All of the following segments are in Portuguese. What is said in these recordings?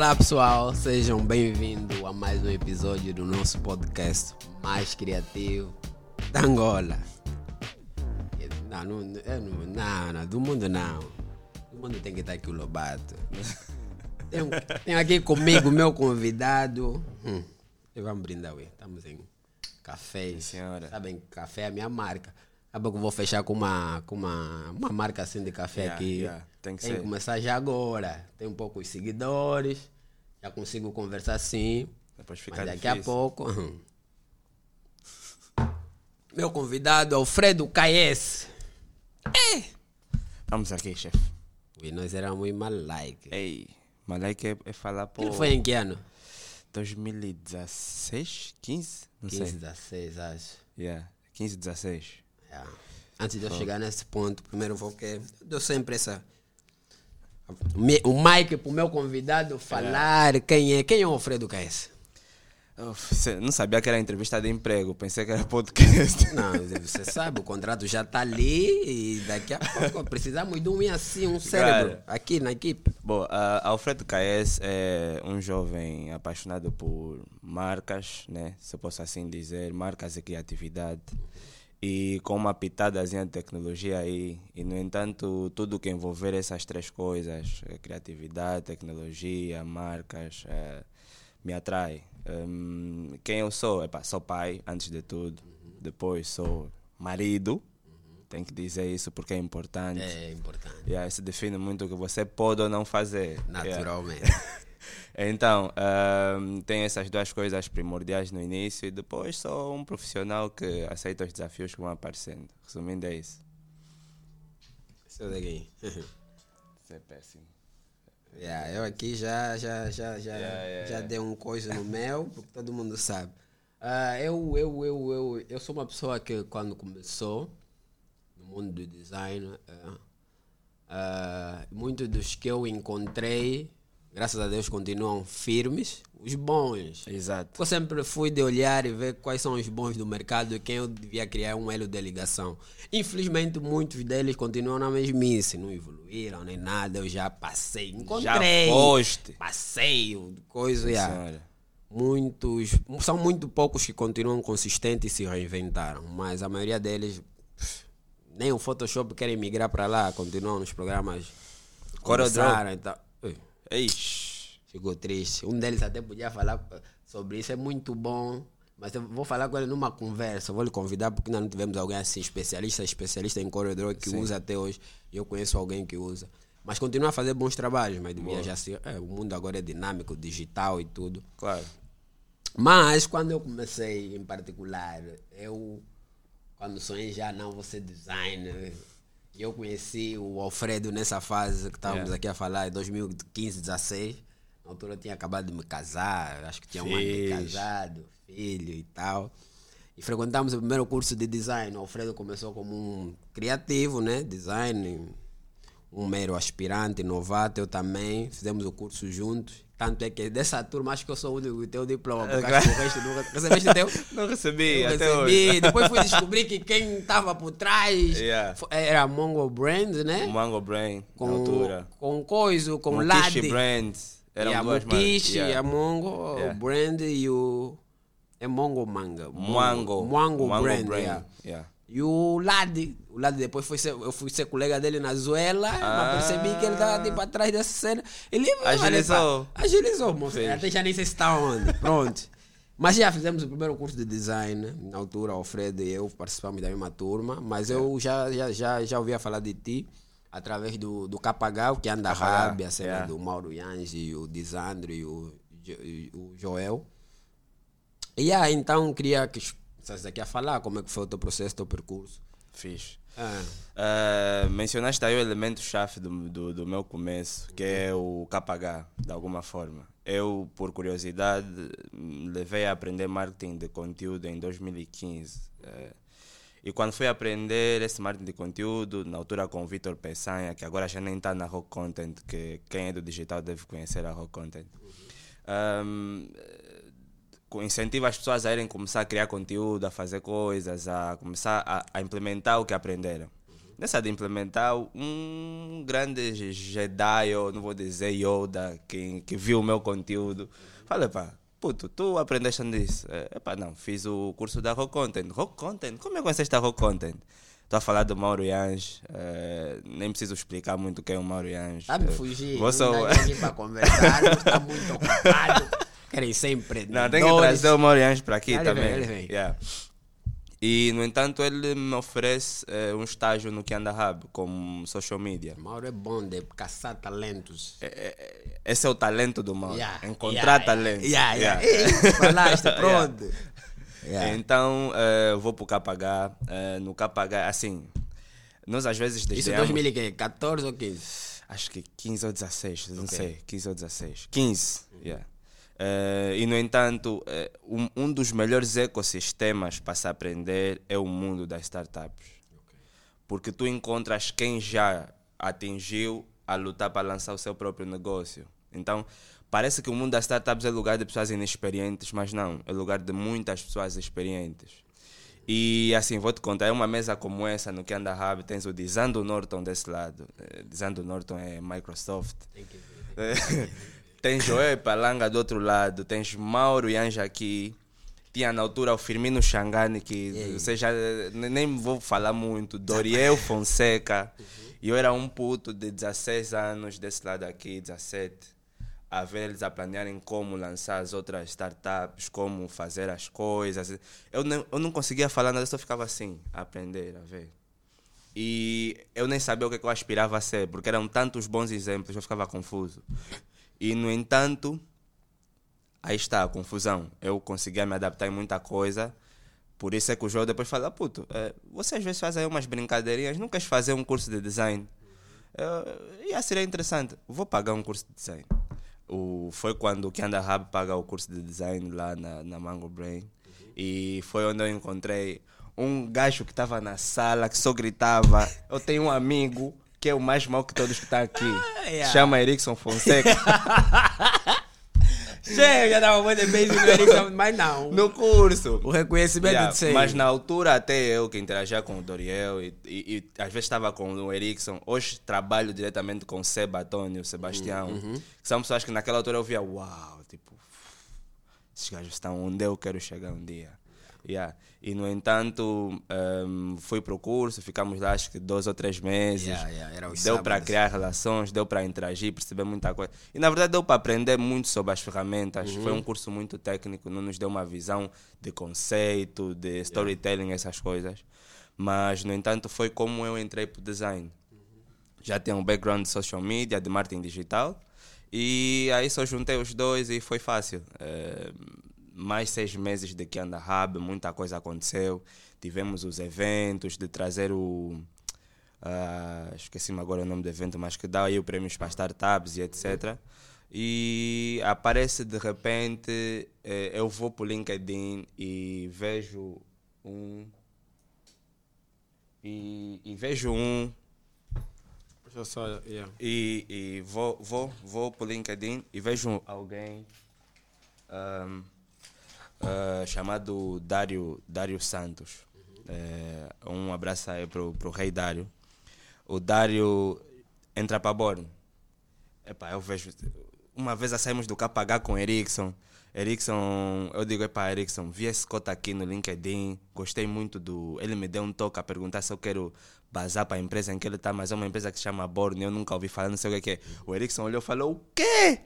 Olá pessoal, sejam bem-vindos a mais um episódio do nosso podcast mais criativo da Angola. Não, não, não, não, do mundo não. Do mundo tem que estar aqui o Lobato. Tenho, tenho aqui comigo meu convidado. Hum, vamos brindar, ué. Estamos em café. senhora. Sabem, café é a minha marca. Acaba que vou fechar com uma, com uma, uma marca assim de café Yeah, aqui. yeah, tem que Tem que começar já agora. Tem um pouco de seguidores. Já consigo conversar assim. Depois fica Mas daqui difícil. a pouco. Meu convidado, Alfredo KS. Vamos aqui, chefe. E nós éramos em Malike. Ei, Malek é, é falar por Ele foi em que ano? 2016, 15? Não 15, sei. 16, acho. Yeah, 15, 16. É. Antes de eu chegar nesse ponto, primeiro vou que dou sempre essa. O para o meu convidado falar quem é. Quem é o Alfredo cê- não sabia que era entrevista de emprego, pensei que era podcast. Não, você sabe, o contrato já está ali e daqui a pouco precisamos de um assim, um cérebro Cara. aqui na equipe. Bom, a Alfredo KS é um jovem apaixonado por marcas, né? Se eu posso assim dizer, marcas e criatividade. E com uma pitadazinha de tecnologia aí. E, no entanto, tudo que envolver essas três coisas, eh, criatividade, tecnologia, marcas, eh, me atrai. Hum, quem eu sou? Epá, sou pai, antes de tudo. Depois sou marido. Tem que dizer isso porque é importante. É importante, Yeah, isso define muito o que você pode ou não fazer. Yeah. Então, tem essas duas coisas primordiais no início e depois sou um profissional que aceita os desafios que vão aparecendo. Resumindo, é isso. Isso daqui. Isso é péssimo. Yeah, eu aqui já, já, já, já, Yeah, yeah, já dei um coisa no mel, porque todo mundo sabe. Ah, eu, eu, eu, eu, eu sou uma pessoa que quando começou no mundo do design, ah, ah, muitos dos que eu encontrei, graças a Deus, continuam firmes, os bons. Exato. Eu sempre fui de olhar e ver quais são os bons do mercado e quem eu devia criar um elo de ligação. Infelizmente, muitos deles continuam na mesmice, não evoluíram nem nada. Eu já passei, encontrei. foste. Passei, o coisa. yeah. Muitos, são muito poucos que continuam consistentes e se reinventaram, mas a maioria deles, nem o Photoshop querem migrar para lá, continuam nos programas. E tal. Ui. Eish. Ficou triste. Um deles até podia falar sobre isso, é muito bom. Mas eu vou falar com ele numa conversa. Vou lhe convidar porque ainda não tivemos alguém assim, especialista, especialista em corredor que usa até hoje. Eu conheço alguém que usa. Mas continua a fazer bons trabalhos, mas ser. é, o mundo agora é dinâmico, digital e tudo. Claro. Mas quando eu comecei em particular, eu quando sonhei já não vou ser designer. Eu conheci o Alfredo nessa fase que estávamos Yeah. aqui a falar, em 2015, 16. Na altura eu tinha acabado de me casar, acho que tinha um ano de casado, filho e tal. E frequentamos o primeiro curso de design. O Alfredo começou como um criativo, né? Design, um mero aspirante, novato, eu também. Fizemos o curso juntos. Tanto é que dessa turma, acho que eu sou o único que tem o diploma. Porque que o resto nunca... Recebeste teu? Não recebi Eu até recebi. hoje. Depois fui descobrir que quem estava por trás Yeah. era a Mongo Brand, né? O Mango Brain, com, na altura. com coisa, com Mukishi Lade. Brands. Eram a duas Mukishi, marcas. a Mongo Yeah. Brand e o... É Mongo Manga. Mango. Mango, Brand, Brain. yeah. Yeah. E o Lade, o Lade depois foi ser, eu fui ser colega dele na Zuela, mas percebi que ele estava tipo atrás dessa cena. Ele Agilizou. pá, agilizou, moço. Até já nem sei se está onde. Pronto. Mas já fizemos o primeiro curso de design. Na altura, o Alfredo e eu participamos da mesma turma. Mas eu já, já, já, já ouvia falar de ti através do, do Capagal, que anda a Capagal, Rábia, a cena yeah. do Mauro Yange, o Disandro e o, e o Joel. E aí, então, queria que vocês aqui a falar como é que foi o teu processo, o teu percurso. Fixe. Ah, Ah, mencionaste aí o elemento-chave do, do, do meu começo, que é o KH, de alguma forma. Eu, por curiosidade, levei a aprender marketing de conteúdo em 2015. Eh, e quando fui aprender esse marketing de conteúdo, na altura com o Vitor Peçanha, que agora já nem está na Rock Content, que quem é do digital deve conhecer a Rock Content. Ahm, co- incentiva as pessoas a irem começar a criar conteúdo, a fazer coisas, a começar a, a implementar o que aprenderam. nessa de implementar um grande Jedi, ou não vou dizer Yoda, que, que viu o meu conteúdo. Falei, pá, puto, tu aprendeste nisso? É, epá, não, fiz o curso da Rock Content. Rock Content? Como é que conheceste a Rock Content? Estou a falar do Mauro Yange, é, nem preciso explicar muito quem é o Mauro Yange. Tá me fugir. vou só- ninguém para conversar, está muito ocupado. Querem sempre. Não, tem que trazer o Yange para aqui Ele também. vem, ele vem. Yeah. E, no entanto, ele me oferece eh, um estágio no Kianda Hub, como social media. Mauro é bom de caçar talentos. É, é, Esse é o talento do Mauro. Yeah, Encontrar yeah, talento. Yeah, yeah. Yeah. Falaste, pronto. Então, eh, vou para o KPH. eh, no KPH, assim, nós às vezes Isso é desdenhamos... 2014 ou 15? Acho que 15 ou 16, não Ok. sei, 15 ou 16. 15, yeah. Eh, e no entanto, eh, um, um dos melhores ecossistemas para se aprender é o mundo das startups. Porque tu encontras quem já atingiu a lutar para lançar o seu próprio negócio. Então, parece que o mundo das startups é lugar de pessoas inexperientes, mas não, é lugar de muitas pessoas experientes. E assim, vou te contar, é uma mesa como essa no Kanda Hub, tens o Dizando Norton desse lado. Eh, Dizando Norton é Microsoft. tens Joel Palanga do outro lado, tens Mauro Yanja aqui. Tinha na altura o Firmino Xangani, que você já ne- nem vou falar muito, Doriel Fonseca. E eu era um puto de 16 anos desse lado aqui, 17 a ver eles a planearem como lançar as outras startups, como fazer as coisas. Eu não, eu não conseguia falar nada, eu só ficava assim, a aprender, a ver. E eu nem sabia o que, que eu aspirava a ser, porque eram tantos bons exemplos, eu ficava confuso. E, no entanto, aí está a confusão. Eu conseguia me adaptar em muita coisa. Por isso é que o João depois fala, puto, eh, você às vezes faz aí umas brincadeirinhas, não queres fazer um curso de design? Eu, ia ser interessante, vou pagar um curso de design. O, foi quando o Kianda Hub paga o curso de design lá na, na Mango Brain. E foi onde eu encontrei um gajo que estava na sala, que só gritava. Eu tenho um amigo que é o mais mau que todos que estão aqui. yeah. Chama Erickson Fonseca. Chega, já dava muito bem no Erickson, mas não. no curso. O reconhecimento Yeah, de ser. mas na altura até eu que interagia com o Doriel e, e- e às vezes estava com o Erickson, hoje trabalho diretamente com o Seba Antônio, Sebastião, Uhum. que são pessoas que naquela altura eu via, uau, tipo, esses gajos estão onde eu quero chegar um dia. Yeah. E no entanto, ehm, fui para o curso, ficamos lá acho que dois ou três meses. Yeah, yeah, deu para criar relações, deu para interagir, perceber muita coisa. E na verdade deu para aprender muito sobre as ferramentas. Foi um curso muito técnico, não nos deu uma visão de conceito, de storytelling, essas coisas. Mas, no entanto, foi como eu entrei para o design. Já tenho um background de social media, de marketing digital. E aí só juntei os dois e foi fácil. Eh, mais seis meses de que anda Hub, muita coisa aconteceu. Tivemos os eventos de trazer o. ah, Esqueci-me agora o nome do evento, mas que dá aí o prêmios para startups e etc. E aparece de repente, eh, eu vou para o LinkedIn e vejo um. E, e vejo um Deixa eu só. Yeah. e, e vou, vou, vou pro LinkedIn e vejo alguém ahm, ah, chamado Dário, Dário Santos. Eh, um abraço aí pro, pro rei Dário. O Dário entra para Borne. Epá, eu vejo. Uma vez a saímos do KPH com Erickson. Erickson, eu digo, epá, Erickson, vi esse cota aqui no LinkedIn, gostei muito do. Ele me deu um toque a perguntar se eu quero bazar para a empresa em que ele está, mas é uma empresa que se chama Borne, eu nunca ouvi falar, não sei o que que é. O Erickson olhou e falou: O quê?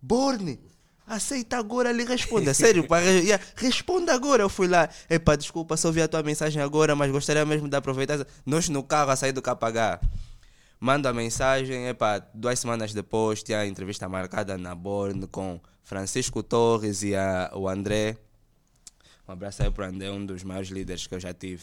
Borne? Aceita agora, ele responde. Sério, pá, responda agora. Eu fui lá, epá, desculpa, só vi a tua mensagem agora, mas gostaria mesmo de aproveitar. Nós no carro a sair do KPH. Mando a mensagem, epá, duas semanas depois tinha a entrevista marcada na Born com Francisco Torres e a, o André. Um abraço aí pro André, um dos maiores líderes que eu já tive.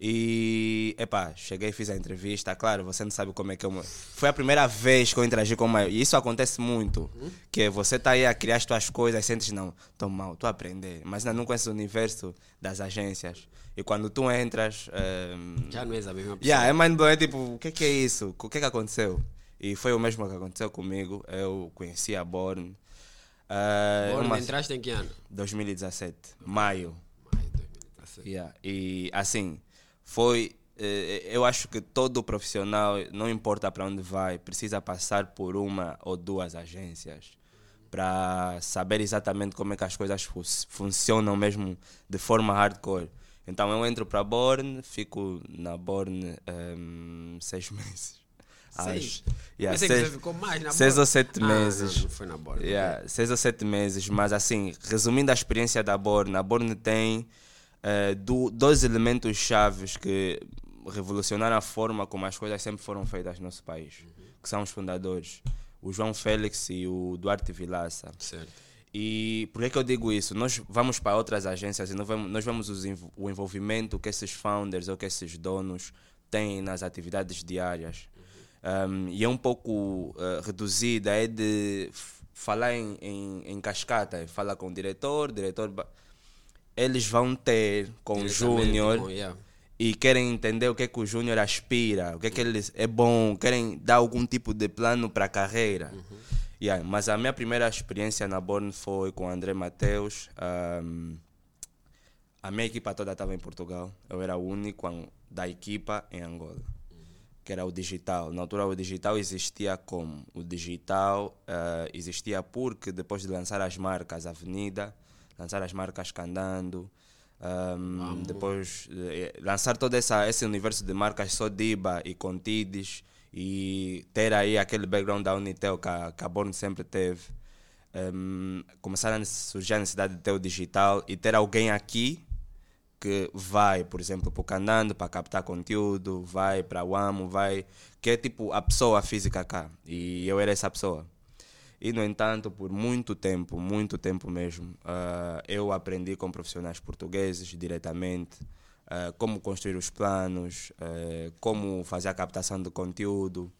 E, epá, cheguei e fiz a entrevista. Claro, você não sabe como é que eu. Foi a primeira vez que eu interagi com uma. E isso acontece muito. Que você tá aí a criar as tuas coisas, sentes, não, tô mal, tô a aprender. Mas ainda não conheces o universo das agências. E quando tu entras. ehm, Já não és a mesma pessoa. Yeah, é mind blowing, é tipo, o que, que é isso? O que, que aconteceu? E foi o mesmo que aconteceu comigo. Eu conheci a Born. Uh, Borne, uma- entraste em que ano? 2017, maio. Maio de 2017. Yeah. E assim, foi eh, eu acho que todo profissional, não importa para onde vai, precisa passar por uma ou duas agências para saber exatamente como é que as coisas fu funcionam mesmo de forma hardcore. Então eu entro para a Born, fico na Born um, seis meses. Seis? Yeah, Pensei seis, que você ficou mais na seis borda. ou sete Ah, meses. Não, foi na borda. Yeah, seis ou sete meses, mas assim, resumindo a experiência da Born, a Born tem eh, do- dois elementos chaves que revolucionaram a forma como as coisas sempre foram feitas no nosso país, que são os fundadores, o João Félix e o Duarte Vilaça. Certo. E por que, que eu digo isso? Nós vamos para outras agências e nós vemos, nós vemos os o envolvimento que esses founders ou que esses donos têm nas atividades diárias. Um, e é um pouco uh, reduzida, é de falar em, em, em cascata, fala com o diretor, diretor. Eles vão ter com o Júnior com- yeah. e querem entender o que é que o Júnior aspira, o que é que ele é bom, querem dar algum tipo de plano para a carreira. Yeah, mas a minha primeira experiência na Born foi com o André Mateus. ahm, a minha equipa toda estava em Portugal. Eu era o único da equipa em Angola, que era o digital. Na altura, o digital existia como? O digital ah, existia porque depois de lançar as marcas Avenida, lançar as marcas Candando, ahm, depois eh, lançar todo essa, esse universo de marcas Sodiba e Contides e ter aí aquele background da Unitel que a, que a Born sempre teve. Um, começaram a surgir a necessidade de ter o digital e ter alguém aqui que vai, por exemplo, para o Candando para captar conteúdo, vai para o Amo, vai. que é tipo a pessoa física cá. E eu era essa pessoa. E, no entanto, por muito tempo, muito tempo mesmo, ah, eu aprendi com profissionais portugueses diretamente ah, como construir os planos, eh, como fazer a captação de conteúdo.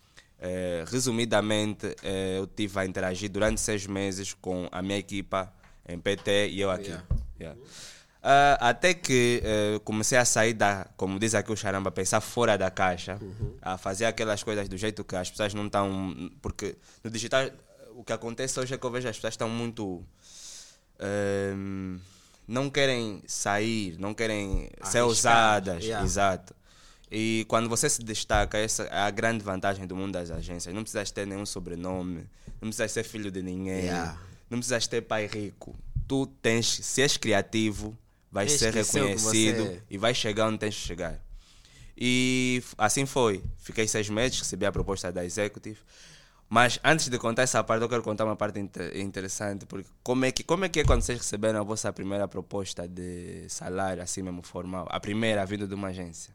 Resumidamente, eu tive a interagir durante seis meses com a minha equipa em PT e eu aqui. Yeah. Yeah. Ah, até que eh, comecei a sair da, como diz aqui o Charamba, pensar fora da caixa, a fazer aquelas coisas do jeito que as pessoas não estão. Porque no digital, o que acontece hoje é que eu vejo as pessoas estão muito. ehm, não querem sair, não querem ser Arriscar, ousadas. yeah. Exato. E quando você se destaca, essa é a grande vantagem do mundo das agências. Não precisas ter nenhum sobrenome, não precisas ser filho de ninguém, Yeah. não precisas ter pai rico. Tu tens, se és criativo, vais Tens ser ser reconhecido você é. e vais chegar onde tens que chegar. E assim foi. Fiquei seis meses, recebi a proposta da Executive. Mas antes de contar essa parte, eu quero contar uma parte inte- interessante. Porque como é, que, como é que é quando vocês receberam a vossa primeira proposta de salário, assim mesmo formal? A primeira vindo de uma agência?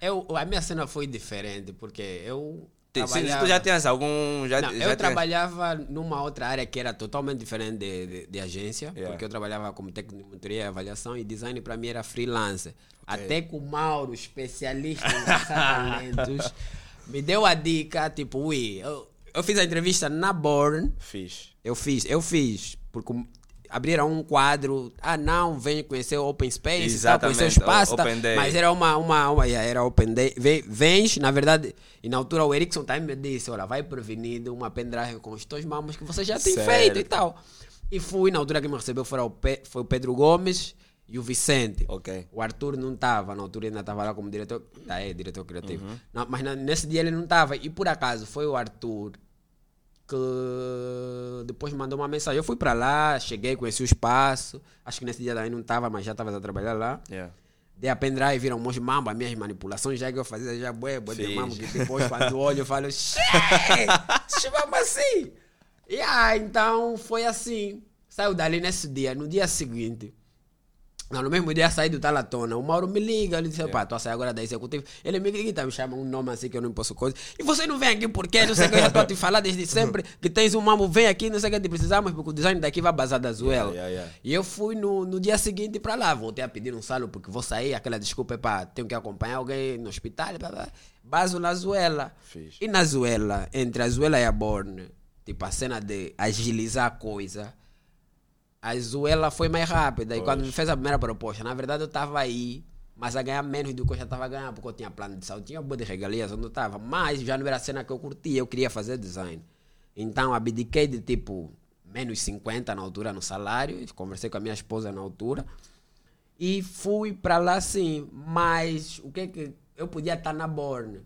Eu, a minha cena foi diferente, porque eu. Sim, sim, trabalhava- tu já tinhas algum. Já, Não, já eu tinhas- trabalhava numa outra área que era totalmente diferente de, de, de agência, Yeah. porque eu trabalhava como técnico de monitoria e avaliação e design para mim era freelancer. Até que o Mauro, especialista em talentos, me deu a dica, tipo, ui, eu, eu fiz a entrevista na Born, Fiz. eu fiz, eu fiz, porque abriram um quadro, ah não, vem conhecer o Open Space, tal, conhecer o espaço, o- Day. mas era uma, uma, uma era Open Day, Vem- vens, na verdade, e na altura o Erickson também me disse, olha, vai prevenido uma pendrive com os teus mamos que você já tem Certo. feito e tal. E fui, na altura que me recebeu foi o, Pe- foi o Pedro Gomes e o Vicente. Ok. O Arthur não estava, na altura ainda estava lá como diretor, tá, é, diretor criativo. Uhum. Não, mas na- nesse dia ele não estava. E por acaso foi o Arthur que depois mandou uma mensagem. Eu fui para lá, cheguei, conheci o espaço. Acho que nesse dia daí não estava, mas já estava a trabalhar lá. Yeah. Dei a pendrive, viram uns mambo, as minhas manipulações já que eu fazia, já bué, bué de mambo, que depois quando olho eu falo, "Xê, se vamos assim. E ah, então foi assim. Saiu dali nesse dia, no dia seguinte. Não, no mesmo dia saí do Talatona. O Mauro me liga, ele disse, pá, tô a sair agora da executiva. Ele me liga, me chama um nome assim que eu não posso coisa. E você não vem aqui porque não sei o que eu já tô a te falar desde sempre que tens um mambo, vem aqui, não sei o que te precisamos, porque o design daqui vai bazar da Zuela. Yeah, yeah, yeah. E eu fui no, no dia seguinte para lá, voltei a pedir um salo porque vou sair, aquela desculpa é para tenho que acompanhar alguém no hospital, blá, blá. baso na Zuela. Fiz. E na Zuela, entre a Zuela e a Borne, tipo a cena de agilizar a coisa, a Zuela foi mais rápida. E quando me fez a primeira proposta, na verdade eu estava aí, mas a ganhar menos do que eu já estava ganhando, porque eu tinha plano de saúde, tinha boa de regalias onde eu estava, mas já não era a cena que eu curtia, eu queria fazer design. Então abdiquei de tipo menos 50 na altura no salário, conversei com a minha esposa na altura. E fui para lá sim, mas o que que eu podia estar na Born.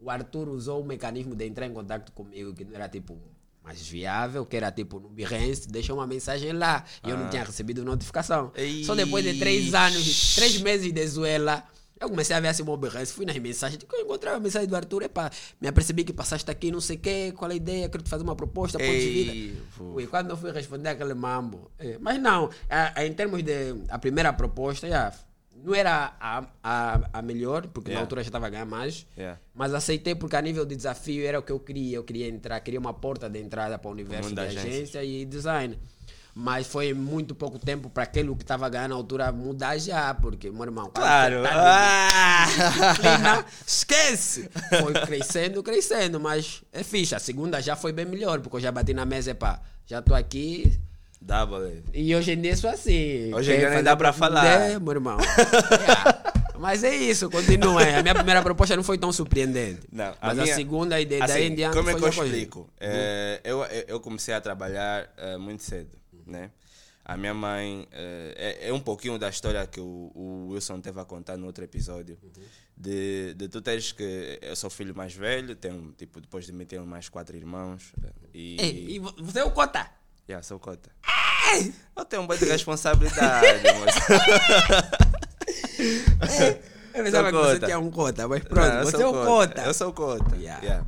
O Arthur usou o mecanismo de entrar em contato comigo, que não era tipo mais viável, que era tipo no Behance, deixou uma mensagem lá e eu não tinha recebido notificação. Só depois de três anos, três meses de zoela, eu comecei a ver assim o Behance, fui nas mensagens, tipo, eu encontrei a mensagem do Arthur, epa, me apercebi que passaste aqui, não sei o quê, qual a ideia, quero te fazer uma proposta, pontos de vida. Ei. Ui, quando eu fui responder aquele mambo. é, mas não, a- a- em termos de. A primeira proposta, já, não era a, a, a melhor, porque na Yeah. altura já estava a ganhar mais. Yeah. Mas aceitei porque a nível de desafio era o que eu queria. Eu queria entrar, queria uma porta de entrada para o universo mundo de da agência. agência e design. Mas foi muito pouco tempo para aquele que estava ganhando na altura mudar já, porque, meu irmão, Claro. tá Ah! esquece! Foi crescendo, crescendo, mas é fixe. A segunda já foi bem melhor, porque eu já bati na mesa, epá, já estou aqui, Double. e hoje em dia sou assim. Hoje em dia nem dá pra falar. É, meu irmão. Yeah. Mas é isso, continua. A minha primeira proposta não foi tão surpreendente. Não, mas a, minha- segunda e de, daí assim, em diante Como é que eu explico? É, eu, eu- eu comecei a trabalhar eh, muito cedo, né? A minha mãe eh, é, é um pouquinho da história que o, o Wilson teve a contar no outro episódio. De, de tu teres que. Eu sou filho mais velho, tenho, tipo, depois de mim tenho mais quatro irmãos. eh, E, Ei, e vo- você é o Cota? Yeah, sou cota. Eu tenho um boi de responsabilidade, moço. Eu pensava que você cota. tinha um Cota, mas pronto, Não, você é o Cota. Eu sou cota. Yeah. yeah.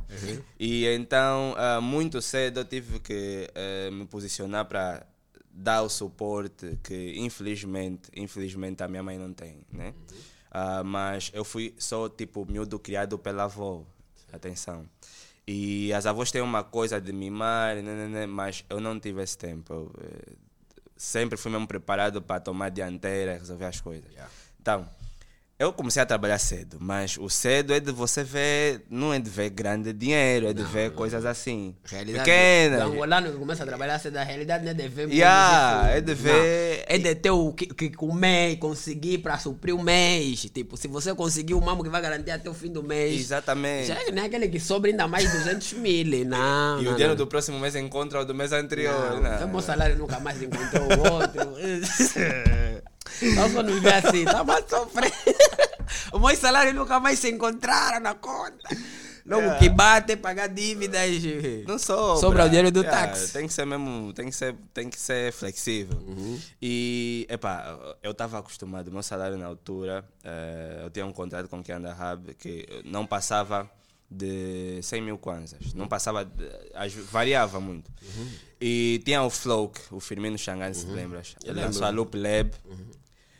E então, ah, muito cedo eu tive que eh, me posicionar para dar o suporte que infelizmente, infelizmente a minha mãe não tem, né? Ah, mas eu fui só tipo miúdo criado pela avó. Atenção. E as avós têm uma coisa de mimar, né, né, né, mas eu não tive esse tempo. Eu, eh, sempre fui mesmo preparado para tomar dianteira e resolver as coisas. Então, eu comecei a trabalhar cedo, mas o cedo é de você ver, não é de ver grande dinheiro, é de ver coisas assim, Realidade pequenas. do angolano que começa a trabalhar cedo, a realidade não é de ver Yeah, é de ver- Não, é de ter o que, que comer e conseguir para suprir o mês. Tipo, se você conseguir o mamo que vai garantir até o fim do mês. Exatamente. Já não é aquele que sobra ainda mais 200 mil. Não. E não, o dinheiro não. do próximo mês encontra o do mês anterior. Não, não. o meu salário nunca mais encontrou o outro. Nós só não vê assim, tá mais sofrendo. O meu salário nunca mais se encontraram na conta. Logo Yeah. que bate, pagar dívidas. Não sobra. Sobra o dinheiro do Yeah, táxi. Tem que ser mesmo, tem que ser, tem que ser flexível. Uhum. E, epá, eu estava acostumado, meu salário na altura, eh, eu tinha um contrato com o Kianda Hub que não passava de 100 mil kwanzas. Não passava, de- variava muito. Uhum. E tinha o Flow, o Firmino Xangan, se lembras? Ele lançou a Loop Lab.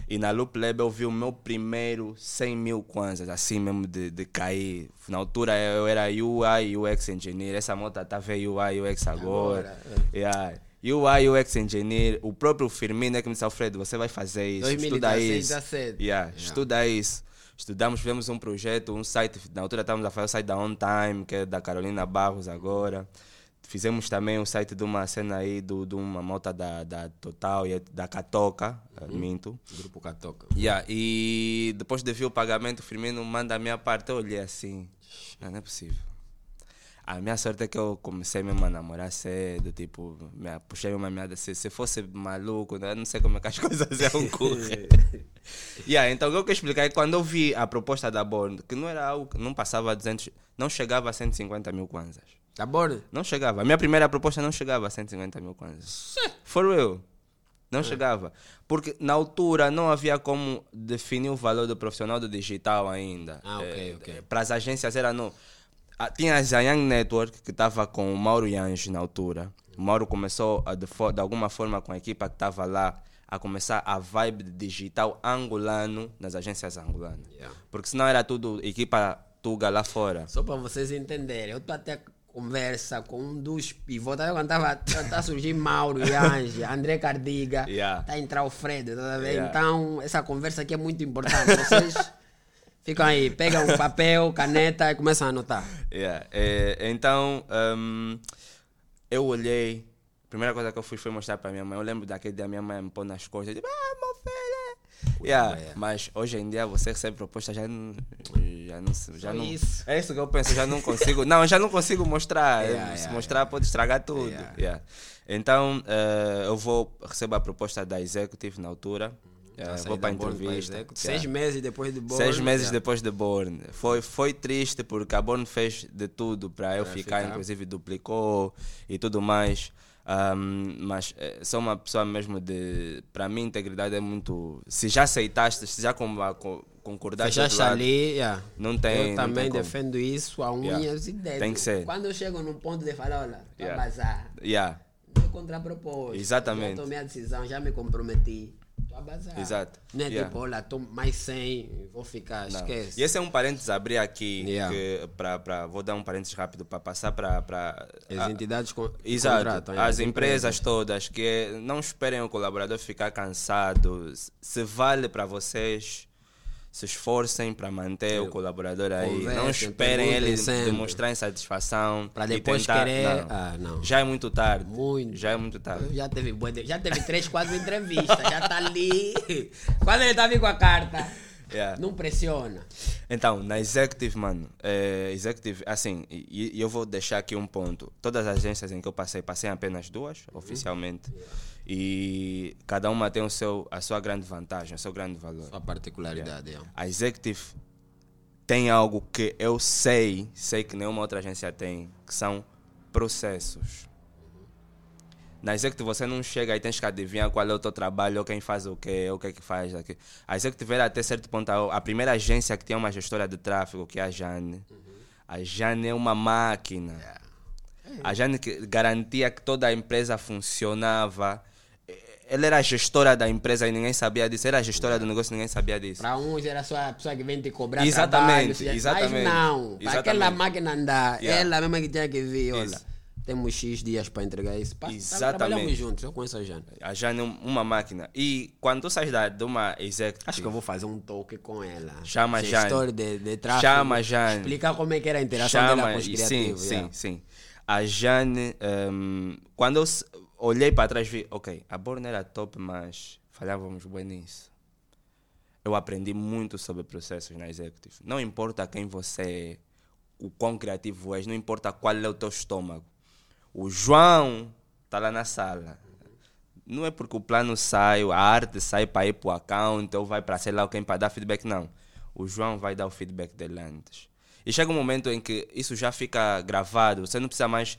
E na Loop Lab eu vi o meu primeiro 100 mil kwanzas, assim mesmo de, de cair. Na altura eu era UI, UX Engineer. Essa moto tá vendo UI, UX agora. Agora, Yeah. UI, UX Engineer. O próprio Firmino é que me disse, Alfredo, você vai fazer isso, estuda 2016, isso. 17. Yeah, Estuda isso. Estudamos, fizemos um projeto, um site. Na altura estávamos a fazer o site da On Time, que é da Carolina Barros agora. Fizemos também o site de uma cena aí, do, de uma moto da, da Total e da Catoca, eh, minto. Grupo Catoca. Yeah, e depois de ver o pagamento, o Firmino manda a minha parte. Eu olhei assim, não, não é possível. A minha sorte é que eu comecei mesmo a namorar cedo, tipo, me puxei uma meada. Se, se fosse maluco, né, não sei como é que as coisas iam correr. yeah, então o que eu quero explicar é que quando eu vi a proposta da Born, que não era algo, que não passava a 200, não chegava a 150 mil kwanzas. Tá bom? Não chegava. A minha primeira proposta não chegava a 150 mil kwanzas. For real. Não chegava. Porque na altura não havia como definir o valor do profissional do digital ainda. Ah, ok, ok. Para as agências era. Ah, Tinha a Zayang Network que estava com o Mauro Yange na altura. O Mauro começou a, de, de alguma forma com a equipa que estava lá a começar a vibe de digital angolano nas agências angolanas. Yeah. Porque senão era tudo equipa tuga lá fora. Só para vocês entenderem, eu tô até conversa com um dos pivôs, tá quando tava, tá tá surgindo Mauro, Yange, André Cardiga, Yeah. tá a entrar o Fred, tá a ver? Yeah. Então, essa conversa aqui é muito importante. Vocês ficam aí, pegam um papel, caneta e começam a anotar. Yeah. É, então, hum, eu olhei. A primeira coisa que eu fui foi mostrar para minha mãe. Eu lembro daquele dia minha mãe me pôr nas costas. Tipo, ah, meu filho. Yeah. Mas hoje em dia você recebe proposta já não. Já não, já Só não isso. É isso que eu penso, já não consigo. Não, já não consigo mostrar. Yeah, Se yeah, mostrar pode estragar tudo. Então, eh, eu vou recebo a proposta da Executive na altura. Já saí vou para Born entrevista. Seis meses depois de Born. Seis meses yeah. depois de Born. Foi, foi triste porque a Born fez de tudo para eu ficar, ficar. inclusive duplicou e tudo mais. Ahm, mas eh, sou uma pessoa mesmo de. Para mim, integridade é muito. Se já aceitaste, se já com, com, concordaste, outro Fechaste lado, ali, yeah. não tem. eu também tem como. defendo isso a Yeah. unhas e dedos. Tem que ser. Quando eu chego num ponto de falar, olha, tô Yeah. bazar, Yeah, contraproposto. Exatamente. Já tomei a decisão, já me comprometi. Exato. Não é Yeah. tipo, olha, tô mais 100, vou ficar, não. esquece. E esse é um parênteses a abrir aqui. Yeah. Que pra, pra, vou dar um parênteses rápido para passar para. As entidades Exato. contratam, é, As empresas todas que não esperem o colaborador ficar cansado. Se vale para vocês, se esforcem para manter o colaborador aí. não Conversem, esperem ele sempre. demonstrar insatisfação. Pra e depois tentar- querer- Não. ah, não. Já é muito tarde. Muito. Já é muito tarde. Já teve, já teve três, quatro entrevistas, já tá ali. Quando ele tá vindo com a carta, Yeah. não pressiona. Então, na Executive, mano, é, Executive, assim, e, e eu vou deixar aqui um ponto. Todas as agências em que eu passei, passei apenas duas, oficialmente. E cada uma tem o seu, a sua grande vantagem, o seu grande valor. Sua particularidade, yeah. A Executive tem algo que eu sei, sei que nenhuma outra agência tem, que são processos. Na Executive você não chega e tens que adivinhar qual é o teu trabalho, ou quem faz o quê, ou o que é que faz aqui. A Executive era até certo ponto a, primeira agência que tinha uma gestora de tráfego, que é a Jane. A Jane é uma máquina. A Jane garantia que toda a empresa funcionava. Ela era a gestora da empresa e ninguém sabia disso. Era a gestora do negócio e ninguém sabia disso. Para uns era só a pessoa que vem te cobrar Exatamente, trabalho, exatamente, Mas não, para aquela máquina andar, Yeah. ela mesma que tinha que vir, olha, Isso. temos X dias para entregar isso. Pa- Exatamente. Trabalhamos juntos, eu conheço a Jane. A Jane é um- uma máquina. E quando tu sais da, de uma executive, Acho que eu vou fazer um toque com ela. Chama a Gestor Jane. de, de tráfego. Chama a Jane. Explicar como é que era a interação dela com os criativos. Sim, yeah. sim, sim. A Jane, ehm, quando eu olhei para trás, vi, ok, a Borna era top, mas falhávamos bem nisso. Eu aprendi muito sobre processos na Executive. Não importa quem você é, o quão criativo és, não importa qual é o teu estômago. O João está lá na sala. Não é porque o plano sai, a arte sai para ir para o account ou vai para sei lá quem para dar feedback, não. O João vai dar o feedback dele antes. E chega um momento em que isso já fica gravado, você não precisa mais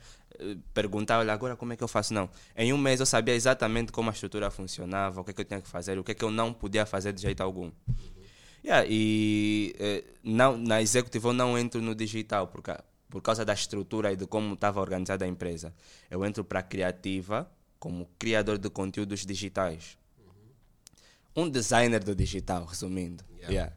perguntar, agora como é que eu faço? Não. Em um mês eu sabia exatamente como a estrutura funcionava, o que, é que eu tinha que fazer, o que, é que eu não podia fazer de jeito algum. Yeah, e eh, não, na Executive eu não entro no digital por, ca- por causa da estrutura e de como estava organizada a empresa. Eu entro para a criativa como criador de conteúdos digitais. Um designer do digital, resumindo. Yeah.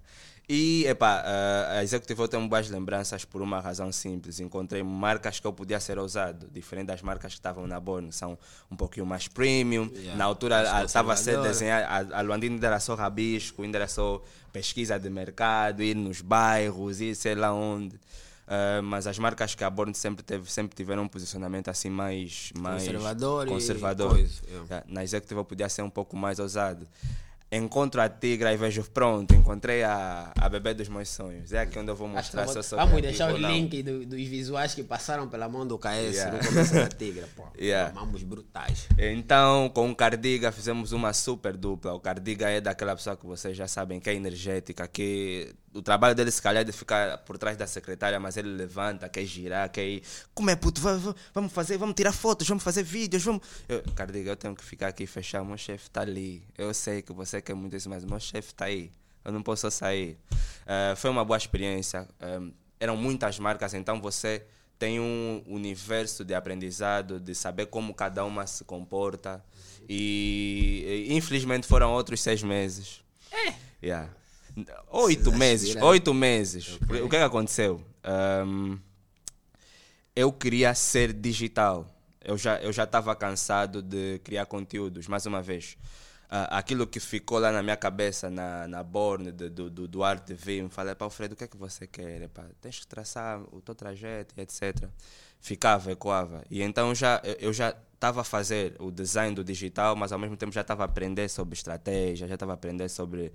E epá, eh, a Executive eu tenho boas lembranças por uma razão simples. Encontrei marcas que eu podia ser ousado, diferente das marcas que estavam na Born, são um pouquinho mais premium. Yeah, Na altura estava a ser desenhado a, a Luandina ainda era só rabisco, ainda era só pesquisa de mercado, ir nos bairros, ir sei lá onde. Ah, mas as marcas que a Born sempre teve, sempre tiveram um posicionamento assim mais, mais Conservador conservador. coisa, yeah. Na Executive eu podia ser um pouco mais ousado. Encontro a Tigra e vejo, pronto, encontrei a, a bebê dos meus sonhos. É aqui onde eu vou mostrar se vou- eu sou Vamos deixar não. links do- dos visuais que passaram pela mão do KS Yeah. no começo da Tigra. Pô, Yeah. Amamos brutais. Então, com o Cardiga fizemos uma super dupla. O Cardiga é daquela pessoa que vocês já sabem que é energética, que o trabalho dele se calhar é de ficar por trás da secretária, mas ele levanta, quer girar, quer ir. Como é puto? Va- va- Vamos fazer, vamos tirar fotos, vamos fazer vídeos, vamos. Eu, Cardiga, eu tenho que ficar aqui e fechar. Meu chefe está ali. Eu sei que você quer muito isso, mas meu chefe está aí. Eu não posso sair. Eh, foi uma boa experiência. Eh, eram muitas marcas, então você tem um universo de aprendizado, de saber como cada uma se comporta. E, e, infelizmente foram outros seis meses. É. Yeah. Oito meses. Oito meses. O que é que aconteceu? Ahm, eu queria ser digital. Eu já eu já estava cansado de criar conteúdos, mais uma vez. Ah, aquilo que ficou lá na minha cabeça, na, na Born, do, do, do Duarte TV, me falei, pá, Alfredo, o que é que você quer? Epá, tens que traçar o teu trajeto, etc. Ficava, ecoava. E então já, eu já estava a fazer o design do digital, mas ao mesmo tempo já estava a aprender sobre estratégia, já estava a aprender sobre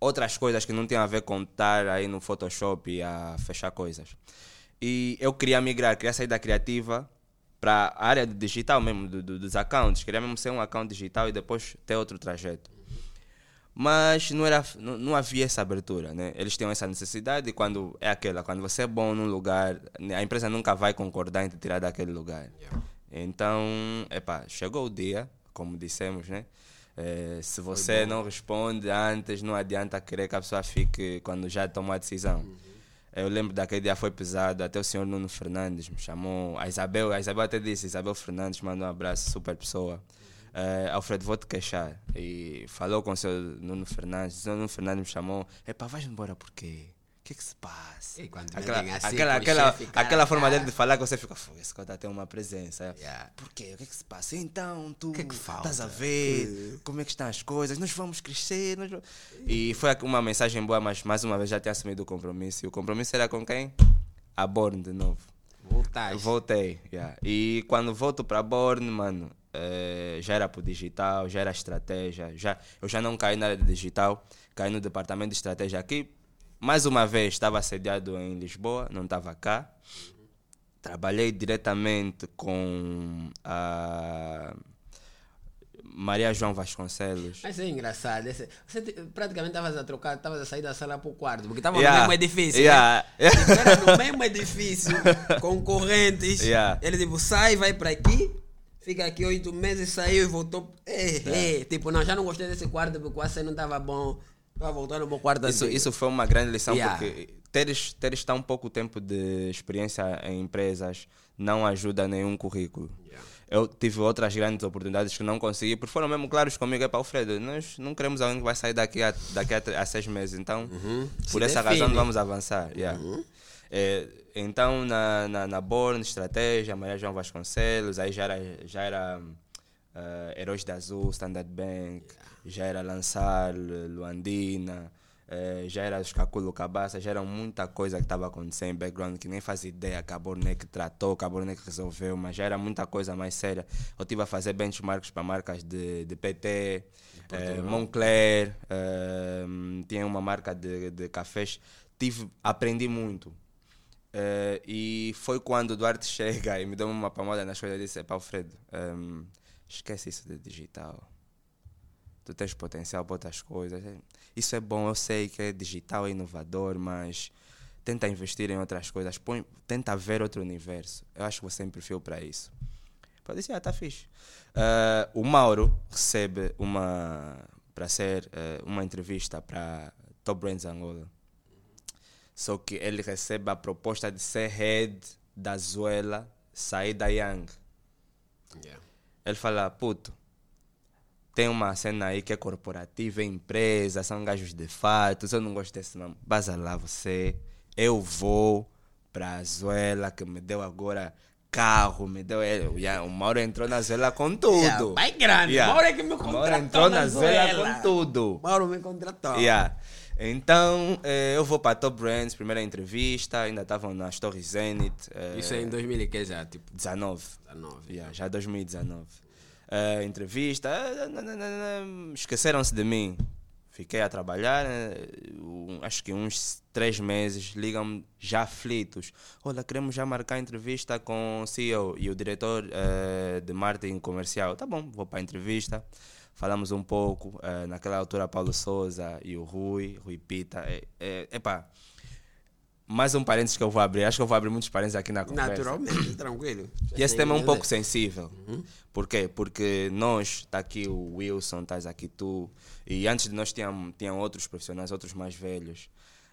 outras coisas que não tinham a ver com estar aí no Photoshop e a fechar coisas. E eu queria migrar, queria sair da criativa para a área do digital mesmo, do, do- dos accounts. Queria mesmo ser um account digital e depois ter outro trajeto. Mas não, era, não, não havia essa abertura, né? Eles tinham essa necessidade e quando é aquela, quando você é bom num lugar, a empresa nunca vai concordar em te tirar daquele lugar. Yeah. Então, epá, chegou o dia, como dissemos, né? Eh, se você não responde antes, não adianta querer que a pessoa fique quando já tomou a decisão. Eu lembro daquele dia foi pesado, até o senhor Nuno Fernandes me chamou, a Isabel, a Isabel até disse, Isabel Fernandes mandou um abraço, super pessoa. Eh, Alfredo, vou te queixar. E falou com o senhor Nuno Fernandes, o senhor Nuno Fernandes me chamou, epá, vais embora por quê? Que que se passa? Aquela, assim, aquela, aquela, chefe, cara, aquela forma dele de falar que você fica, "Fogo, esse cara tem uma presença. Yeah. Por quê? O que é que se passa? Então, tu que que estás a ver como é que estão as coisas, nós vamos crescer. Nós... vamos-" E foi uma mensagem boa, mas mais uma vez já tinha assumido o compromisso. E o compromisso era com quem? A Born de novo. Voltaste. Voltei, yeah. E quando volto para Born, mano, eh, já era pro digital, já era estratégia. Já, eu já não caí na área de digital, caí no departamento de estratégia aqui. Mais uma vez, estava sediado em Lisboa, não estava cá. Trabalhei diretamente com a Maria João Vasconcelos. Mas é engraçado. esse- você te- praticamente estavas a trocar, estavas a sair da sala para o quarto, porque estava Yeah. no mesmo edifício. Yeah. Né? Tipo, era no mesmo edifício, concorrentes. Yeah. Ele tipo, sai, vai para aqui, fica aqui oito meses, saiu e voltou. É, é. Tipo, não, já não gostei desse quarto porque o AC não estava bom. Para o quarto Isso, antigo. isso foi uma grande lição Yeah. porque teres, teres tão pouco tempo de experiência em empresas não ajuda nenhum currículo. Yeah. Eu tive outras grandes oportunidades que não consegui, porque foram mesmo claros comigo, é para Alfredo, nós não queremos alguém que vai sair daqui a, daqui a, a seis meses, então por Se essa define. razão vamos avançar. yeah. É, então na, na, na Born, Estratégia, Maria João Vasconcelos, aí já era, já era eh, Heróis da Azul, Standard Bank, já era Lançar, Luandina, eh, já era os Caculo Cabaça, já era muita coisa que estava acontecendo em background que nem fazia ideia que a Bornec tratou, que a Bornec resolveu, mas já era muita coisa mais séria. Eu estive a fazer benchmarks para marcas de, de PT, eh, Moncler, eh, tinha uma marca de, de cafés, tive, aprendi muito. Eh, e foi quando o Duarte chega e me deu uma palmada nas coisas e disse: Pá, Alfredo, ehm, esquece isso de digital. Tu tens potencial para outras coisas. Isso é bom, eu sei que é digital, é inovador, mas tenta investir em outras coisas. Põe, tenta ver outro universo. Eu acho que você tem perfil para isso. Eu disse: Ah, tá fixe. Eh, o Mauro recebe uma para ser eh, uma entrevista para Top Brands Angola. Só que ele recebe a proposta de ser head da Zuela, sair da Young. Yeah. Ele fala, puto, tem uma cena aí que é corporativa, é empresa, são gajos de fato, eu não gosto desse nome. Baza lá você, eu vou pra Azuela, que me deu agora carro, me deu... ele- o Ian- O Mauro entrou na Azuela com tudo. Yeah, vai grande. Mauro é que me Mauro contratou entrou na na Azuela. com tudo. Mauro me contratou. Yeah. Então, eh, eu vou para Top Brands, primeira entrevista, ainda estavam nas Torres Zenith. eh, Isso é em 2000 e que já, tipo, 19. 19. Yeah, já 2019. Eh, entrevista, não, não, não, esqueceram-se de mim. Fiquei a trabalhar, um- acho que uns três meses, ligam-me já aflitos. Olha, queremos já marcar entrevista com o CEO e o diretor eh, de marketing comercial. Tá bom, vou para a entrevista. Falamos um pouco. eh, naquela altura, Paulo Souza e o Rui, Rui Pita. É, é, epá, mais um parênteses que eu vou abrir. Acho que eu vou abrir muitos parênteses aqui na conversa. Naturalmente, tranquilo. E esse tema é um pouco entender. sensível. Por quê? Porque nós, está aqui o Wilson, estás aqui tu, e antes de nós tinham, tinham outros profissionais, outros mais velhos.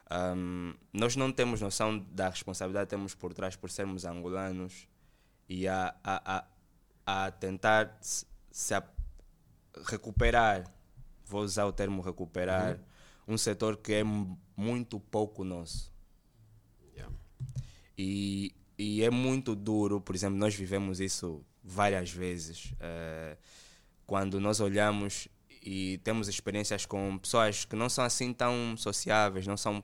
Ahm, nós não temos noção da responsabilidade que temos por trás por sermos angolanos e a, a, a, a tentar se, se a- recuperar, vou usar o termo recuperar, um setor que é mu- muito pouco nosso. E, e é muito duro, por exemplo, nós vivemos isso várias vezes. eh, quando nós olhamos e temos experiências com pessoas que não são assim tão sociáveis, não são.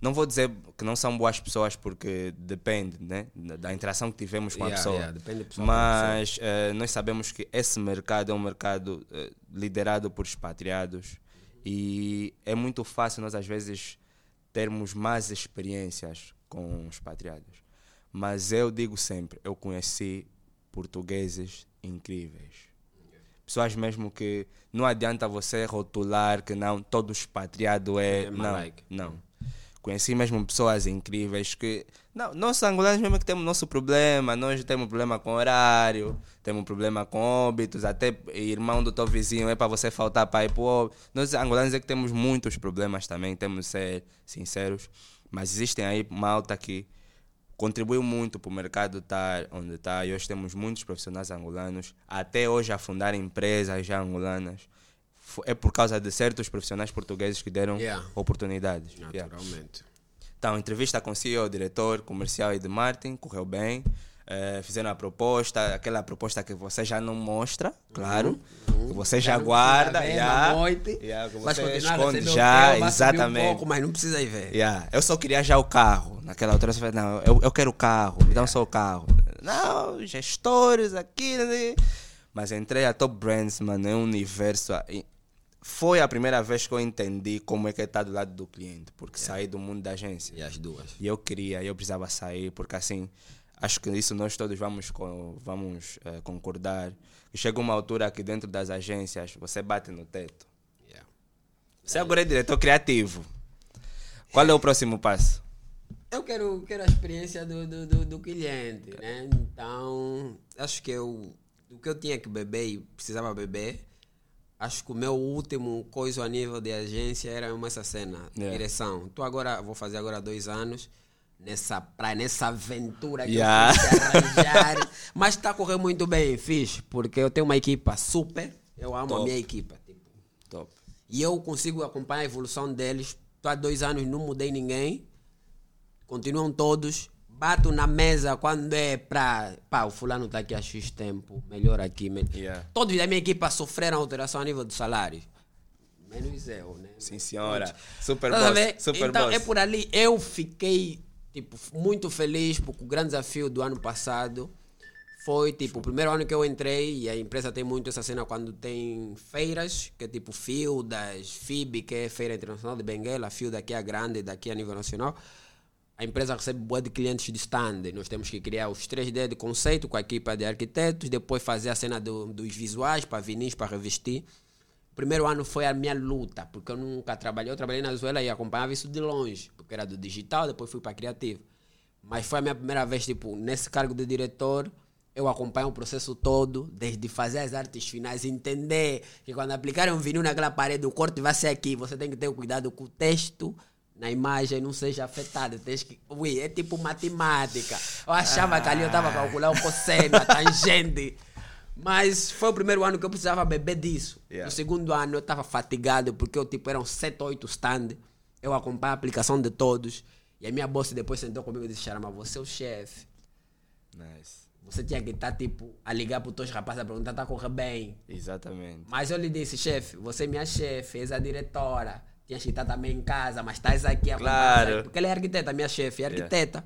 Não vou dizer que não são boas pessoas porque depende né, da interação que tivemos com a Yeah, pessoa. yeah, depende de pessoa Mas eh, nós sabemos que esse mercado é um mercado eh, liderado por expatriados e é muito fácil nós às vezes termos mais experiências com expatriados. Mas eu digo sempre, eu conheci portugueses incríveis. Pessoas mesmo que não adianta você rotular que não, todo expatriado é. É não, não. Conheci mesmo pessoas incríveis que. Não, nós angolanos mesmo que temos nosso problema, nós temos problema com horário, temos problema com óbitos, até irmão do teu vizinho é para você faltar para ir pro óbito. Nós angolanos é que temos muitos problemas também, temos que ser sinceros, mas existem aí malta que contribuiu muito para o mercado estar onde está e hoje temos muitos profissionais angolanos, até hoje a fundar empresas já angolanas. É por causa de certos profissionais portugueses que deram Yeah. oportunidades. Yeah. Naturalmente. Então, entrevista com o CEO, diretor comercial e de marketing, correu bem. Eh, fizeram a proposta, aquela proposta que você já não mostra, claro, que você já, Uhum. guarda, ver yeah, noite, yeah, que você esconde já, exatamente. Um pouco, mas não precisa ir ver. Yeah. Eu só queria já o carro. Naquela altura você falou, não, eu, eu quero o carro, me dá só o carro. Não, gestores aqui. né? Mas entrei a Top Brands, mano, é um universo. Foi a primeira vez que eu entendi como é que é estar do lado do cliente, porque saí do mundo da agência. E as duas. E eu queria, eu precisava sair, porque assim, acho que isso nós todos vamos, vamos eh, concordar. Que chega uma altura que dentro das agências você bate no teto. Yeah. Você agora é diretor criativo. Qual é o próximo passo? Eu quero, quero a experiência do, do, do, do cliente, né? Então, acho que eu, o que eu tinha que beber e precisava beber, acho que o meu último coisa a nível de agência era uma essa cena, Yeah. direção. Tô agora, vou fazer agora dois anos nessa praia, nessa aventura que Yeah. eu arranjar, mas está a correr muito bem, fiz, porque eu tenho uma equipa super, eu amo a Top. minha equipa, tipo, Top. e eu consigo acompanhar a evolução deles. Estou há dois anos, não mudei ninguém. Continuam todos. Bato na mesa quando é pra. Pá, o fulano está aqui há X tempo. Melhor aqui. me- Yeah. Todos da minha equipa sofreram alteração a nível de salário. Menos eu, né? Sim, senhora. Super a boss. Super então boss. é por ali. Eu fiquei tipo, muito feliz porque o grande desafio do ano passado foi tipo o primeiro ano que eu entrei e a empresa tem muito essa cena quando tem feiras, que é tipo Fieldas, FIB, que é Feira Internacional de Benguela, Fielda que é a grande daqui a nível nacional. A empresa recebe boa de clientes de stand. Nós temos que criar os 3D de conceito com a equipa de arquitetos, depois fazer a cena do- dos visuais para vinis, para revestir. O primeiro ano foi a minha luta, porque eu nunca trabalhei. Eu trabalhei na Venezuela e acompanhava isso de longe, porque era do digital, depois fui para criativo. Mas foi a minha primeira vez, tipo, nesse cargo de diretor, eu acompanho o processo todo, desde fazer as artes finais, entender que quando aplicarem um vinil naquela parede, o corte vai ser aqui, você tem que ter cuidado com o texto na imagem não seja afetado. Que, ui, é tipo matemática. Eu achava que ali eu estava calculando o cosseno, a tangente. Mas foi o primeiro ano que eu precisava beber disso. Yeah. No segundo ano eu estava fatigado porque eu, tipo, eram 7 ou 8 stand. Eu acompanho a aplicação de todos. E a minha boss depois sentou comigo e disse: Charama, você é o chefe. Nice. Você tinha que estar, tipo, a ligar para os teus rapazes a perguntar: está a correr bem? Exatamente. Mas eu lhe disse: chefe, você é minha chefe, és a diretora. Tinhas que estar também em casa, mas estás aqui a Claro. Porque ela é arquiteta, minha chefe, é arquiteta.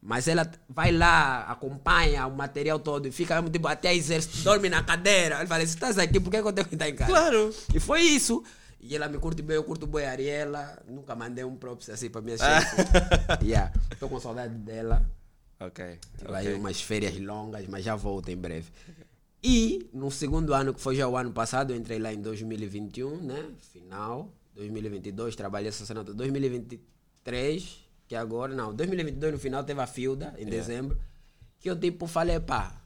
Mas ela vai lá, acompanha o material todo e fica mesmo tipo até exerce, dorme na cadeira. Ele fala: se estás aqui, por que que eu tenho que estar em casa? Claro. E foi isso. E ela me curte bem, eu curto bem a Ariela. Nunca mandei um props assim para minha chefe. yeah. Tô com saudade dela. Ok. Vai ok. umas férias longas, mas já volto em breve. E no segundo ano, que foi já o ano passado, eu entrei lá em 2021, né? Final. 2022, trabalhei essa cena. 2023, que agora, não, 2022 no final teve a Filda, em dezembro. Que eu tipo falei, pá,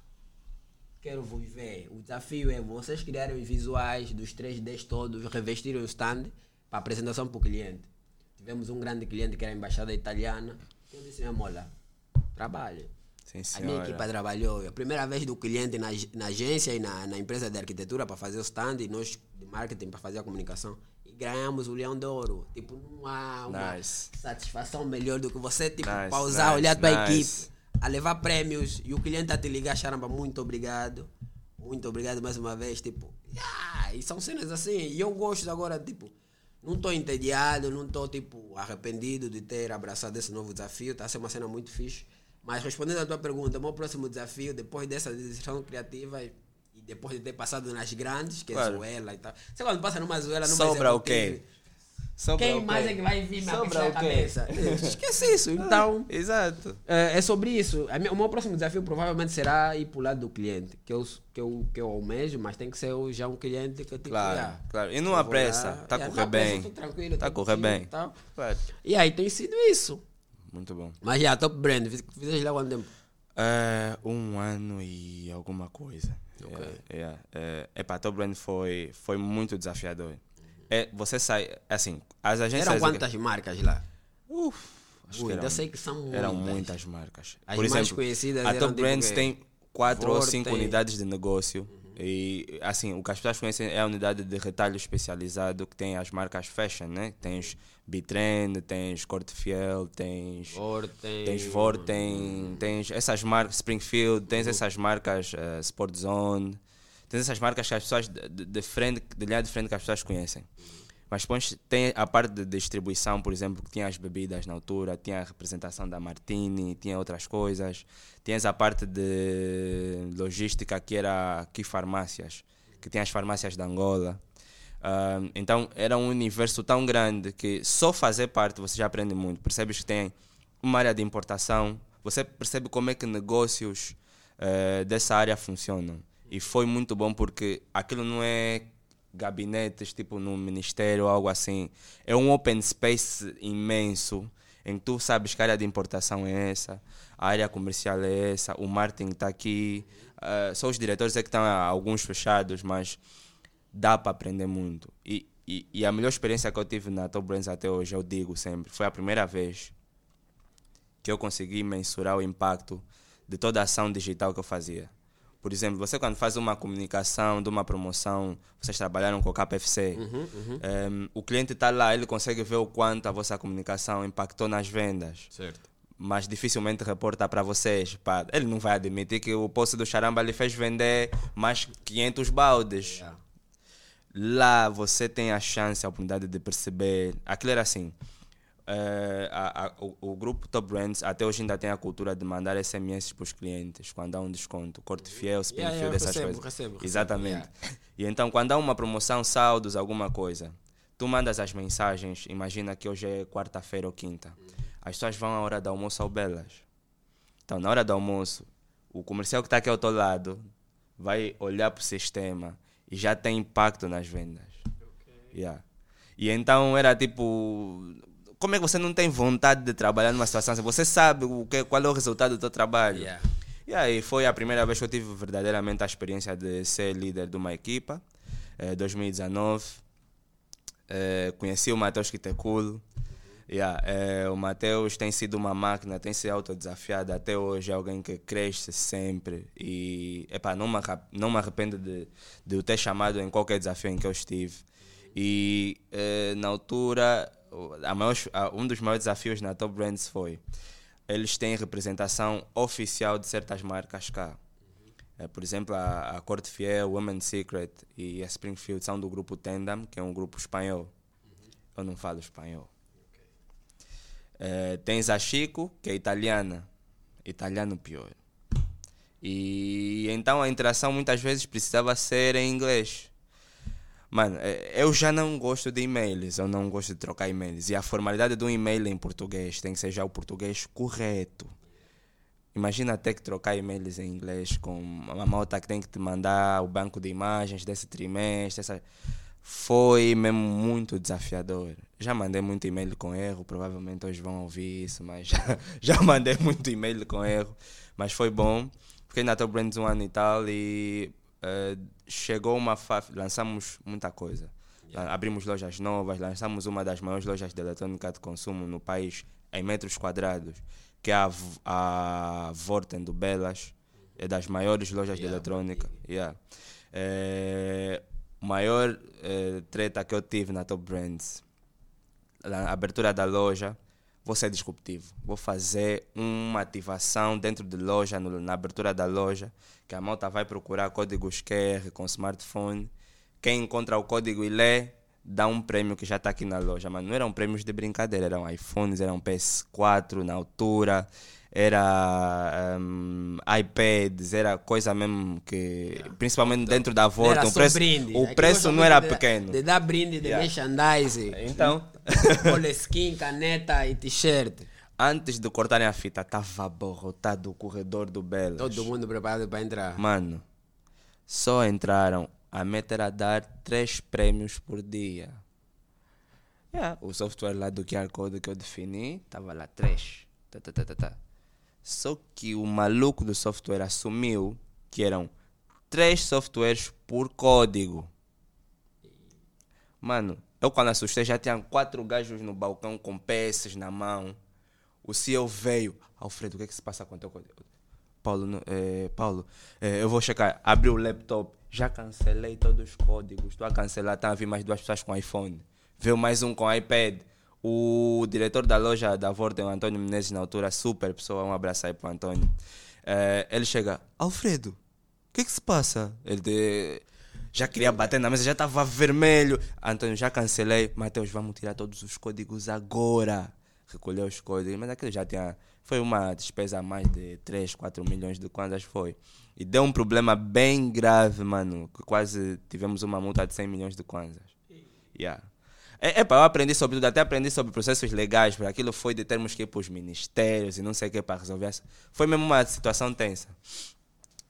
quero vos ver. O desafio é vocês criarem os visuais dos 3Ds todos, revestirem o stand para apresentação para o cliente. Tivemos um grande cliente que era a embaixada italiana. Eu disse, minha mola, trabalhe. Sim, A minha equipa trabalhou. A primeira vez do cliente na, na agência e na, na empresa de arquitetura para fazer o stand e nós de marketing para fazer a comunicação. Ganhamos o Leão de Ouro. Tipo, não há uma Nice. satisfação melhor do que você, tipo, Nice, pausar, nice, olhar a tua nice. equipe, a levar prêmios e o cliente a te ligar, Charamba, muito obrigado. Muito obrigado mais uma vez. Tipo, yeah, e são cenas assim. E eu gosto agora, tipo, não estou entediado, não estou, tipo, arrependido de ter abraçado esse novo desafio. Está a ser uma cena muito fixe. Mas respondendo à tua pergunta, o meu próximo desafio, depois dessa decisão criativa e depois de ter passado nas grandes, que Claro. é Zuela e tal. Você quando passa numa Zuela, numa Sobra o quê? Sobra Quem o mais é que vai vir na o cabeça? Esquece isso. Então, Exato. é, é sobre isso. O meu próximo desafio provavelmente será ir pro lado do cliente, que eu, que eu, que eu almejo, mas tem que ser o- já um cliente que tipo, Claro, yeah, claro. E não eu há pressa. lá, Tá a yeah, correr não bem. tô tranquilo, Tá a correr bem. e tal. Claro. E aí tem sido isso. Muito bom. Mas já, top brand, fiz- fizeste lá quanto tempo? É, um ano e alguma coisa. Ok. É, é, é, epá, Top Brand foi, foi muito desafiador. É, você sai, assim, as agências... Eram quantas marcas lá? Uf, acho Ui, eram, eu sei que são eram muitas. muitas marcas. As Por mais exemplo, conhecidas a Top tipo Brands quê? tem quatro ou cinco unidades de negócio. E, assim, o que as pessoas conhecem é a unidade de retalho especializado, que tem as marcas fashion, né? Tens Bitrend, tens Corte Fiel, tens... Vorten. Tens Vorten, tens essas marcas, Springfield, tens essas marcas eh, Sport Zone, tens essas marcas que as pessoas de, de- de frente, de linha de frente que as pessoas conhecem. Mas depois tem a parte de distribuição, por exemplo, que tinha as bebidas na altura, tinha a representação da Martini, tinha outras coisas. Tens a parte de logística que era aqui farmácias, que tinha as farmácias de Angola. Ah, então era um universo tão grande que só fazer parte você já aprende muito. Percebes que tem uma área de importação, você percebe como é que negócios eh, dessa área funcionam. E foi muito bom porque aquilo não é gabinetes tipo no ministério ou algo assim. É um open space imenso em que tu sabes que a área de importação é essa, a área comercial é essa, o marketing está aqui. eh, só os diretores é que estão ah, alguns fechados, mas dá para aprender muito. E, e, e a melhor experiência que eu tive na Top Brands até hoje, eu digo sempre, foi a primeira vez que eu consegui mensurar o impacto de toda a ação digital que eu fazia. Por exemplo, você quando faz uma comunicação de uma promoção, vocês trabalharam com o KPFC, em, o cliente está lá, ele consegue ver o quanto a vossa comunicação impactou nas vendas Certo. mas dificilmente reporta para vocês. Pá, ele não vai admitir que o poço do Charamba lhe fez vender mais 500 baldes. Yeah. Lá você tem a chance, a oportunidade de perceber. Aquilo era assim. eh, a- a- o, o grupo Top Brands até hoje ainda tem a cultura de mandar SMS para os clientes quando há um desconto. Corte fiel, Springfield, yeah, essas recebo, coisas. recebo, recebo, Exatamente. yeah. E então, quando há uma promoção, saldos, alguma coisa, tu mandas as mensagens. Imagina que hoje é quarta-feira ou quinta. As pessoas vão à hora do almoço ao Belas. Então, na hora do almoço, o comercial que está aqui ao teu lado vai olhar para o sistema e já tem impacto nas vendas. Yeah. E então era tipo. Como é que você não tem vontade de trabalhar numa situação assim? Você sabe o que, qual é o resultado do teu trabalho. Yeah. E aí foi a primeira vez que eu tive verdadeiramente a experiência de ser líder de uma equipa. Eh, 2019. Eh, conheci o Matheus Quiteculo. Yeah, eh, o Matheus tem sido uma máquina, tem se autodesafiado até hoje, é alguém que cresce sempre e epá, não, me não me arrependo de, de o ter chamado em qualquer desafio em que eu estive. E eh, na altura, a a- um dos maiores desafios na Top Brands foi eles têm representação oficial de certas marcas cá. Eh, por exemplo, a, a Corte Fiel, Women's Secret e a Springfield são do grupo Tendam, que é um grupo espanhol. Eu não falo espanhol. Eh, tens a Chico, que é italiana. Italiano pior. E então a interação muitas vezes precisava ser em inglês. Mano, eh, eu já não gosto de e-mails, eu não gosto de trocar e-mails. E a formalidade de um e-mail em português tem que ser já o português correto. Imagina ter que trocar e-mails em inglês com uma malta que tem que te mandar o banco de imagens desse trimestre. Essa... Foi mesmo muito desafiador. Já mandei muito e-mail com erro, provavelmente hoje vão ouvir isso, mas já, já mandei muito e-mail com erro. Mas foi bom. Fiquei na Top Brands um ano e tal e eh, chegou uma fase, lançamos muita coisa. Abrimos lojas novas, lançamos uma das maiores lojas de eletrônica de consumo no país em metros quadrados, que é a, a Vorten do Belas, é das maiores lojas de Yeah, eletrônica. Yeah. Eh, maior eh, treta que eu tive na Top Brands, na abertura da loja, vou ser disruptivo. Vou fazer uma ativação dentro de loja, no- na abertura da loja, que a malta vai procurar códigos QR com smartphone. Quem encontra o código e lê, dá um prêmio que já está aqui na loja. Mas não eram prêmios de brincadeira, eram iPhones, eram PS4 na altura, era um, iPads, era coisa mesmo que, principalmente dentro da era o preço, brinde. o Aqui preço não era de- pequeno. De dar brinde, de Yeah. merchandising. Então, Moleskin, caneta e t-shirt. antes de cortarem a fita, estava abarrotado o corredor do Belas. Todo mundo preparado para entrar. Mano, só entraram. A meta era dar três prêmios por dia. Yeah, o software lá do QR Code que eu defini, estava lá três. Tá, tá, tá, tá, tá. Só que o maluco do software assumiu que eram três softwares por código. Mano, eu quando assustei já tinha quatro gajos no balcão com peças na mão. O CEO veio. Alfredo, o que é que se passa com o teu código? Paulo, eh, Paulo eh, eu vou checar. Abri o laptop. Já cancelei todos os códigos. Estou a cancelar. Estão a vir mais duas pessoas com iPhone. Veio mais um com iPad. O diretor da loja da Vorten, Antônio Menezes, na altura, super pessoa. Um abraço aí para o Antônio. Eh, ele chega. Alfredo, o que é que se passa? Ele de- já queria bater na mesa, já estava vermelho. Antônio, já cancelei. Mateus, vamos tirar todos os códigos agora. Recolheu os códigos, mas aquilo já tinha. Foi uma despesa a mais de 3, 4 milhões de kwanzas, foi. E deu um problema bem grave, mano. Que quase tivemos uma multa de 100 milhões de kwanzas. Yeah. É, epa, eu aprendi sobre tudo, até aprendi sobre processos legais, porque aquilo foi de termos que ir para os ministérios e não sei o que para resolver. Foi mesmo uma situação tensa.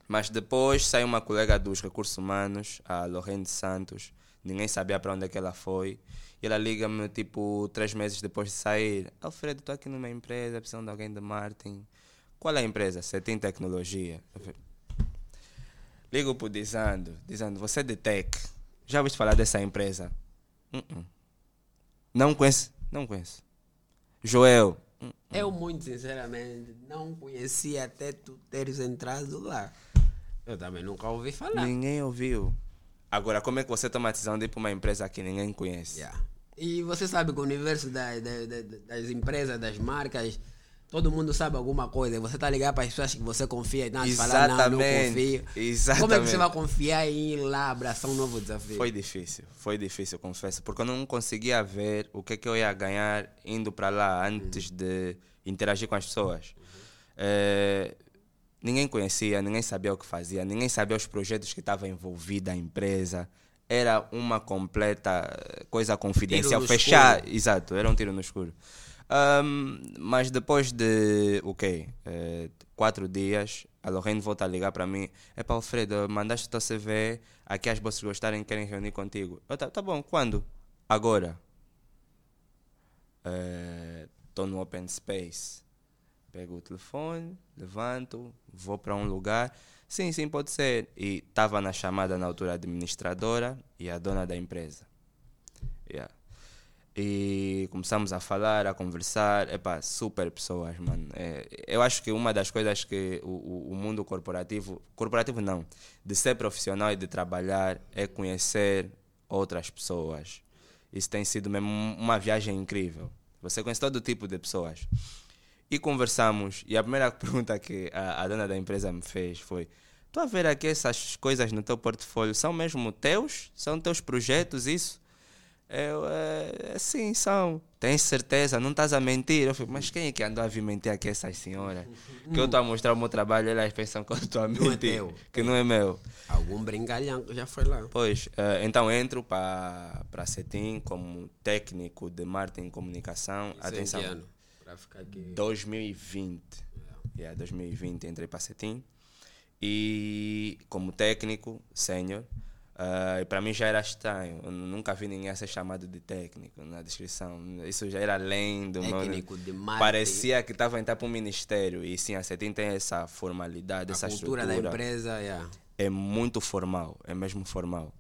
Mas depois saiu uma colega dos recursos humanos, a Lorraine Santos. Ninguém sabia para onde é que ela foi. E ela liga-me, tipo, três meses depois de sair. Alfredo, estou aqui numa empresa, precisando de alguém de marketing. Qual é a empresa? Setim Tecnologia. Eu falei, Ligo para o Dizando. Dizando, você é de tech. Já ouviste falar dessa empresa? Uh-uh. Não conheço. Não conheço. Joel. Eu, muito sinceramente, não conhecia até tu teres entrado lá. Eu também nunca ouvi falar. Ninguém ouviu. Agora, como é que você toma a decisão de ir para uma empresa que ninguém conhece? Yeah. E você sabe que o universo da- da- da- das empresas, das marcas, todo mundo sabe alguma coisa. Você tá ligado para as pessoas que você confia e não falar, não, não Exatamente. confio. Como é que Exatamente. você vai confiar em ir lá abraçar um novo desafio? Foi difícil, foi difícil, confesso, porque eu não conseguia ver o que, é que eu ia ganhar indo para lá antes de interagir com as pessoas. Eh, ninguém conhecia, ninguém sabia o que fazia, ninguém sabia os projetos que estava envolvida a empresa. Era uma completa eh, coisa confidencial, fechar, exato, era um tiro no escuro. Ahm, mas depois de, o quê? Eh, quatro dias, a Lorraine volta a ligar para mim. É para Alfredo, mandaste o teu CV, aqui as bolsas gostarem, querem reunir contigo. Eu, tá, tá bom, quando? Agora. Estou no open space. Pego o telefone, levanto, vou para um lugar. Sim, sim, pode ser. E estava na chamada na altura administradora e a dona da empresa. E começamos a falar, a conversar. Epá, super pessoas, mano. É, eu acho que uma das coisas que o, o, mundo corporativo, corporativo não, de ser profissional e de trabalhar é conhecer outras pessoas. Isso tem sido mesmo um- uma viagem incrível. Você conhece todo tipo de pessoas. E conversamos, e a primeira pergunta que a, a dona da empresa me fez foi: Tu a ver aqui essas coisas no teu portfólio são mesmo teus? São teus projetos, isso? Eu, é, sim, são. Tens certeza? Não estás a mentir? Eu falei, mas quem é que andou a vir mentir aqui essas senhoras? Que eu estou a mostrar o meu trabalho e elas pensam que eu estou a é mentir. teu. que não é meu. Algum brincalhão que já foi lá. Pois, eh, então entro para a Cetim como técnico de marketing e comunicação. Isso Atenção, ano? Pra ficar aqui. 2020. Yeah, 2020 entrei para a Cetim. E como técnico, sênior, eh, para mim já era estranho. Eu nunca vi ninguém a ser chamado de técnico na descrição. Isso já era além do meu- Técnico de marketing. Parecia que estava a entrar para um ministério. E sim, a Cetim tem essa formalidade, A essa cultura da estrutura. empresa, yeah. É muito formal, é mesmo formal.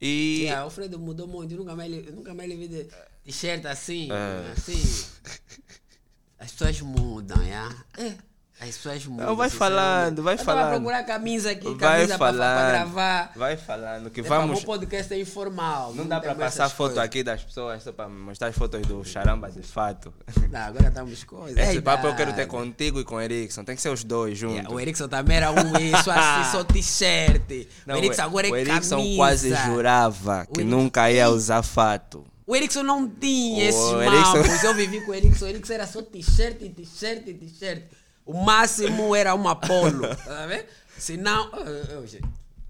E Yeah, Alfredo mudou muito. Eu nunca mais, eu nunca mais lhe vi de t-shirt assim. É. Assim. As pessoas mudam, yeah? É. As pessoas mudam. Não, vai falando, vai eu falando. a procurar camisa aqui, vai camisa pra, falando, pra gravar. vai falando que É, vamos. O podcast é informal. Não dá para temos passar foto coisas. aqui das pessoas só para mostrar as fotos do charamba de fato. Não, agora estamos coisas. Esse É papo eu quero ter contigo e com o Erickson. Tem que ser os dois juntos. Yeah, o Erickson também era um isso, assim, só t-shirt. Não, o Erickson agora é o Erickson camisa. quase jurava que nunca ia usar fato. O Erickson não tinha esses Erickson- mapos. Eu vivi com o Erickson. O Erickson era só t-shirt, t-shirt, t-shirt. O máximo era uma polo. Tá vendo? Se não. Eu, eu,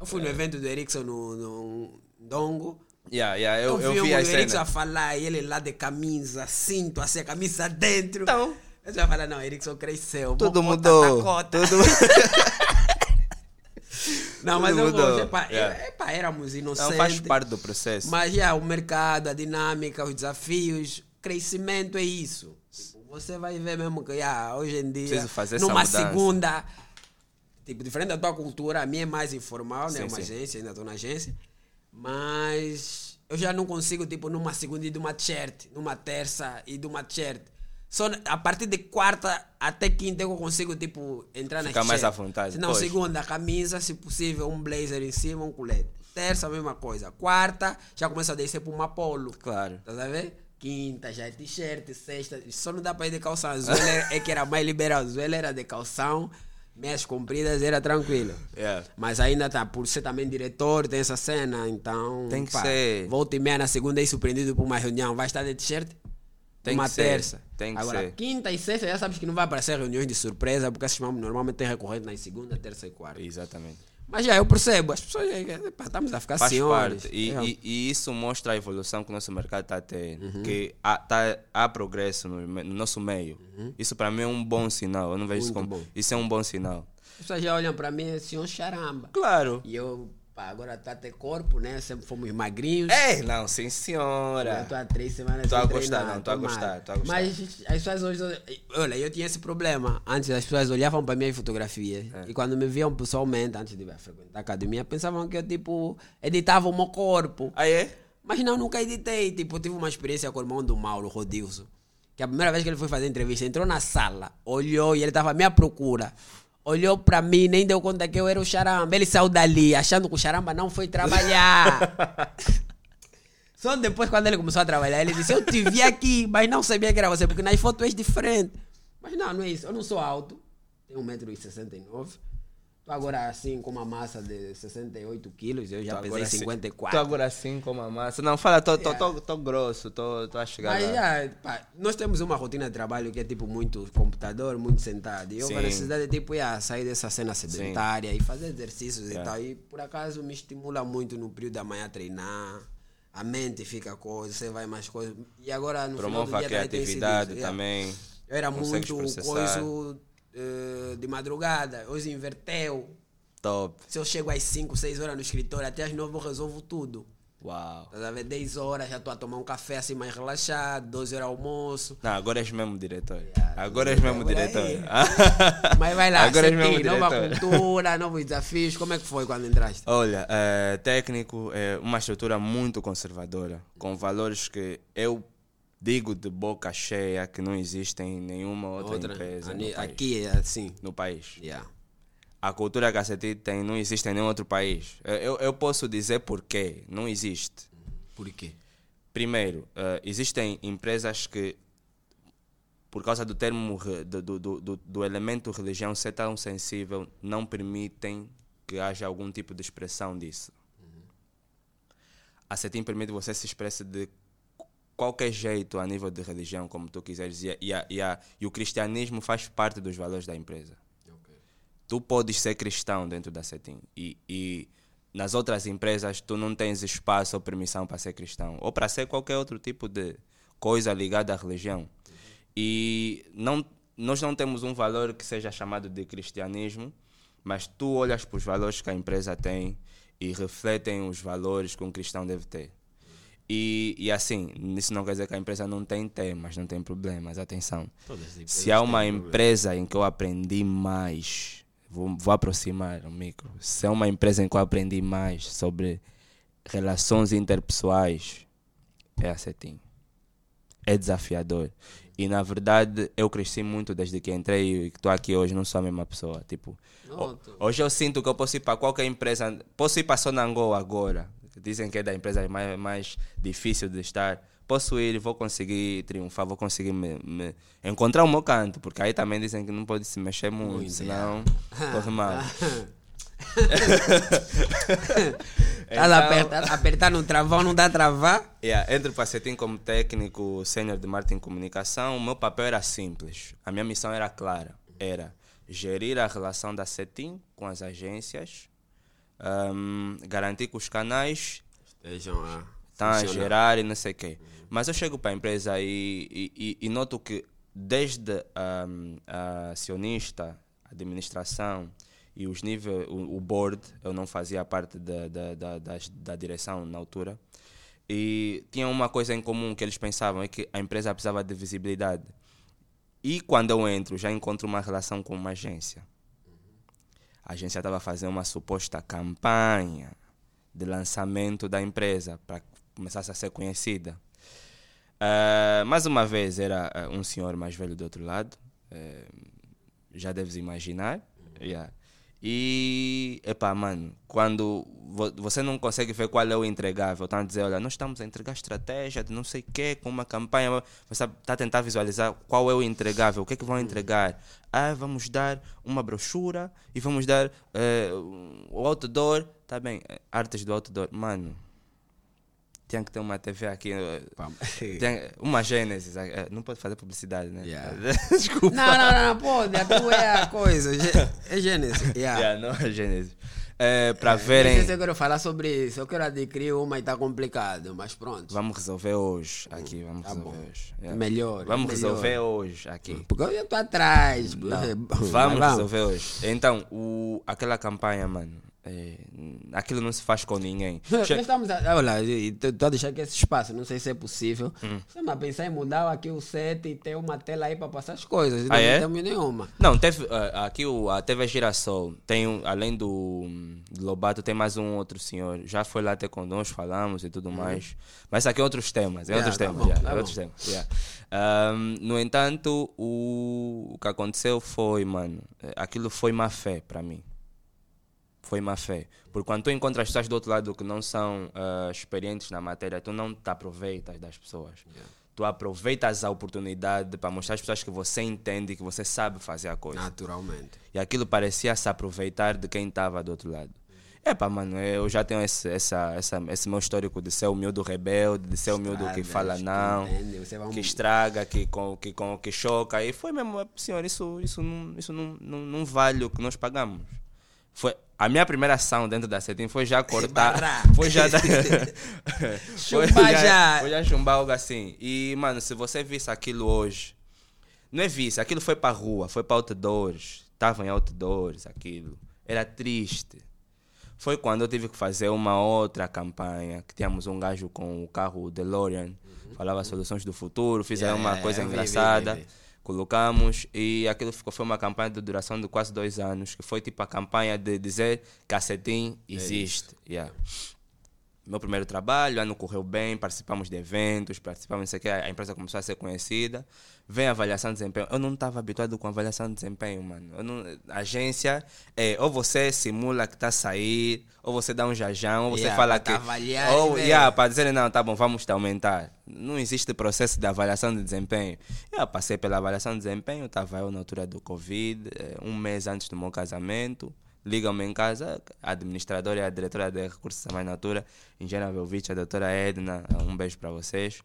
eu fui no evento do Erickson no, no Dongo. Yeah, yeah, eu, Eu, eu, vi vi o Erickson a falar, e ele lá de camisa, cinto, assim, a camisa dentro. Então. Eu já falei, não, Erickson cresceu. Tudo mudou. Tudo... Não, mas eu mudou. gosto. Epá, Yeah. é- epá, éramos Não inocentes. faz parte do processo. Mas já, o mercado, a dinâmica, os desafios, crescimento é isso. Você vai ver mesmo que já, hoje em dia, numa segunda, tipo, diferente da tua cultura, a minha é mais informal, né? Sim, Uma sim. agência, ainda estou na agência. Mas eu já não consigo, tipo, numa segunda e de uma t-shirt, numa terça e de uma t-shirt. Só a partir de quarta até quinta eu consigo, tipo, entrar na Ficar mais à vontade, não, segunda, camisa, se possível, um blazer em cima, um colete. Terça, a mesma coisa. Quarta, já começa a descer para uma polo. Claro. Tá a ver? Quinta já é t-shirt, sexta. Só não dá para ir de calção. A Zuela é que era mais liberal. A Zuela era de calção, meias compridas, era tranquilo. Yeah. Mas ainda tá, por ser também diretor, tem essa cena, então. Tem que ser. Volta e meia na segunda e surpreendido por uma reunião. Vai estar de t-shirt? Tem uma terça. tem que Agora, ser. quinta e sexta já sabes que não vai aparecer reuniões de surpresa, porque esses normalmente tem recorrente nas segunda, terça e quarta. Exatamente. Mas já eu percebo, as pessoas é, é, pá, estamos a ficar Faz senhores. parte. E, É. e, e isso mostra a evolução que o nosso mercado está a ter. Uhum. Que há, tá, há progresso no, no nosso meio. Isso para mim é um bom sinal. Eu não vejo isso Uhum. Muito como. bom. Isso é um bom sinal. As pessoas já olham para mim assim, um charamba. Claro. E eu, pá, agora tá até corpo, né? Sempre fomos magrinhos. É, não, sim Eu senhora. tô há três semanas Tô a gostar, treinar, não, tô a gostar, tô a gostar. Mas as pessoas hoje... Olha, eu tinha esse problema. Antes as pessoas olhavam para minhas fotografias. É. E quando me viam pessoalmente, antes de frequentar a academia, pensavam que eu, tipo, editava o meu corpo. Aí é? Mas não, nunca editei. Tipo, eu tive uma experiência com o irmão do Mauro, Rodilson. Que a primeira vez que ele foi fazer entrevista, entrou na sala, olhou e ele estava à minha procura. Olhou para mim, nem deu conta que eu era o charamba. Ele saiu dali, achando que o charamba não foi trabalhar. Só depois, quando ele começou a trabalhar, ele disse: Eu te vi aqui, mas não sabia que era você, porque nas fotos és diferente. Mas não, não é isso. Eu não sou alto, tenho 1,69m. Agora assim com uma massa de 68 quilos, eu já Tô pesei agora assim- 54. Tô agora assim com a massa. Não, fala, tô, tô, Yeah. tô, tô grosso, tô, tô a chegar Mas lá. pá, nós temos uma rotina de trabalho que é tipo muito computador, muito sentado. E eu Sim. a necessidade de tipo, já, sair dessa cena sedentária e fazer exercícios e Yeah. tal. E por acaso me estimula muito no período da manhã treinar. A mente fica coisa, você vai mais coisas. E agora no Promove final a do dia tem sido criatividade yeah. também. Eu era muito processar. coisa eh, de madrugada, hoje inverteu. Top. Se eu chego às 5, 6 horas no escritório, até às 9 eu resolvo tudo. Uau. Estás a ver? 10 horas já estou a tomar um café assim mais relaxado, 12 horas almoço. Não, agora és mesmo diretor. Yeah, Agora és mesmo agora diretor. é. Mas vai lá, Agora és mesmo nova diretor. cultura, novos desafios. Como é que foi quando entraste? Olha, é, técnico é uma estrutura muito conservadora, com valores que eu digo de boca cheia que não existem em nenhuma outra, empresa ani- no país. aqui é assim. No país. Yeah. A cultura que a CETI tem não existe em nenhum outro país. Eu, eu, posso dizer porquê. Não existe. Por quê? Primeiro, eh, existem empresas que, por causa do termo, do, do, do, do- elemento religião ser tão sensível, não permitem que haja algum tipo de expressão disso. A CETIM permite você se expressar de qualquer jeito a nível de religião, como tu quiseres, e, e, e, e o cristianismo faz parte dos valores da empresa tu podes ser cristão dentro da CETIM e, nas outras empresas tu não tens espaço ou permissão para ser cristão ou para ser qualquer outro tipo de coisa ligada à religião. E não, nós não temos um valor que seja chamado de cristianismo, mas tu olhas para os valores que a empresa tem e refletem os valores que um cristão deve ter. E, e assim, isso não quer dizer que a empresa não tem temas, não tem problemas, atenção. Se há uma empresa em que eu aprendi mais, vou, vou aproximar o micro. Se é uma empresa em que eu aprendi mais sobre relações interpessoais, é a CETIM. É desafiador. E na verdade, eu cresci muito desde que entrei e estou aqui hoje, não sou a mesma pessoa. Tipo, Não, Hoje eu sinto que eu posso ir para qualquer empresa, posso ir para Sonangol agora, dizem que é da empresa mais, mais difícil de estar. Posso ir, vou conseguir triunfar, vou conseguir me, me- encontrar o meu canto, porque aí também dizem que não pode se mexer muito, Muito, senão corre mal. Estás a apertar, apertar no travão, não dá a travar? Yeah, entro para CETIM como técnico sênior de marketing e comunicação. O meu papel era simples. A minha missão era clara. Era gerir a relação da CETIM com as agências, ahm, garantir que os canais Estejam a. estão a gerar e não sei o quê. Mas eu chego para a empresa e, e, e- e noto que desde ahm, a acionista, administração e os níveis, o, o board, eu não fazia parte da, da, da, das- da direção na altura, e tinha uma coisa em comum que eles pensavam, é que a empresa precisava de visibilidade. E quando eu entro, já encontro uma relação com uma agência. A agência estava fazendo uma suposta campanha de lançamento da empresa para começar a ser conhecida. Ah, mais uma vez era ah, um senhor mais velho do outro lado, eh, já deves imaginar. yeah. E, epá, mano, quando vo- você não consegue ver qual é o entregável, estão a dizer, olha, nós estamos a entregar estratégia de não sei o quê, com uma campanha, você está a tentar visualizar qual é o entregável, o que é que vão entregar. Ah, vamos dar uma brochura e vamos dar eh, o outdoor, tá bem, eh, artes do outdoor, mano, tinha que ter uma TV aqui, eh, tem uma Gênesis, eh, não pode fazer publicidade, né? Yeah. Desculpa. Não, não, não, pode. A tua é a coisa. Gê- É Gênesis. Yeah. Yeah, não é Gênesis. É, para Não verem, sei se eu quero falar sobre isso. Eu quero adquirir uma e está complicado, mas pronto. vamos resolver hoje aqui, vamos Tá resolver bom. hoje. yeah. Melhor. Vamos melhor. resolver hoje aqui. Porque eu estou atrás. Não, Mas vamos resolver hoje. Então, o, aquela campanha, mano, é, aquilo não se faz com ninguém. Nós estamos a, olha, estou a deixar aqui esse espaço, não sei se é possível. Hum. Estamos a pensar em mudar aqui o set e ter uma tela aí para passar as coisas. Ah, não é? temos nenhuma. Não, teve, ah, aqui o, a TV Girassol, tem, um- além do, do Lobato, tem mais um outro senhor. Já foi lá até conosco, falamos e tudo mais. Mas aqui é outros temas, é. Yeah, outros tá temas. bom, tá é bom. outros temas yeah. Ahm, no entanto, o, o que aconteceu foi, mano, aquilo foi má fé para mim. Foi má fé. Porque quando tu encontras pessoas do outro lado que não são ah, experientes na matéria, tu não te aproveitas das pessoas. Tu aproveitas a oportunidade para mostrar às pessoas que você entende, que você sabe fazer a coisa. Naturalmente. E aquilo parecia se aproveitar de quem estava do outro lado. Epá, mano, eu já tenho esse, essa, essa, esse meu histórico de ser o miúdo rebelde, de ser o miúdo que Estragas, fala não, que estraga, que, com, que, com, que choca. E foi mesmo, senhor, isso, isso, não, isso não, não, não vale o que nós pagamos. Foi, a minha primeira ação dentro da Cetim foi já cortar. Foi já. foi já. Foi já chumbar algo assim. E, mano, se você visse aquilo hoje, não é visse, aquilo foi para rua, foi para outdoors. Estava em outdoors aquilo. Era triste. Foi quando eu tive que fazer uma outra campanha, que tínhamos um gajo com o carro DeLorean, falava soluções do futuro, fizeram Yeah, uma yeah, coisa eu vi, vi, engraçada, vi, vi. Colocamos e aquilo ficou, foi uma campanha de duração de quase dois anos, que foi tipo a campanha de dizer que a Cetim existe. Yeah meu primeiro trabalho, ano correu bem, participamos de eventos, participamos, não sei que, a empresa começou a ser conhecida. Vem a avaliação de desempenho. Eu não estava habituado com avaliação de desempenho, mano. Não, a agência é ou você simula que está a sair, ou você dá um jajão, ou você Yeah, fala pra que. te avaliar ou, ver. yeah, para dizer, não, tá bom, vamos te aumentar. Não existe processo de avaliação de desempenho. Eu passei pela avaliação de desempenho, estava eu na altura do Covid, eh, um mês antes do meu casamento. Ligam-me em casa, a administradora e a diretora de recursos humanos na altura, Engenheira Velvich, a doutora Edna, um beijo para vocês.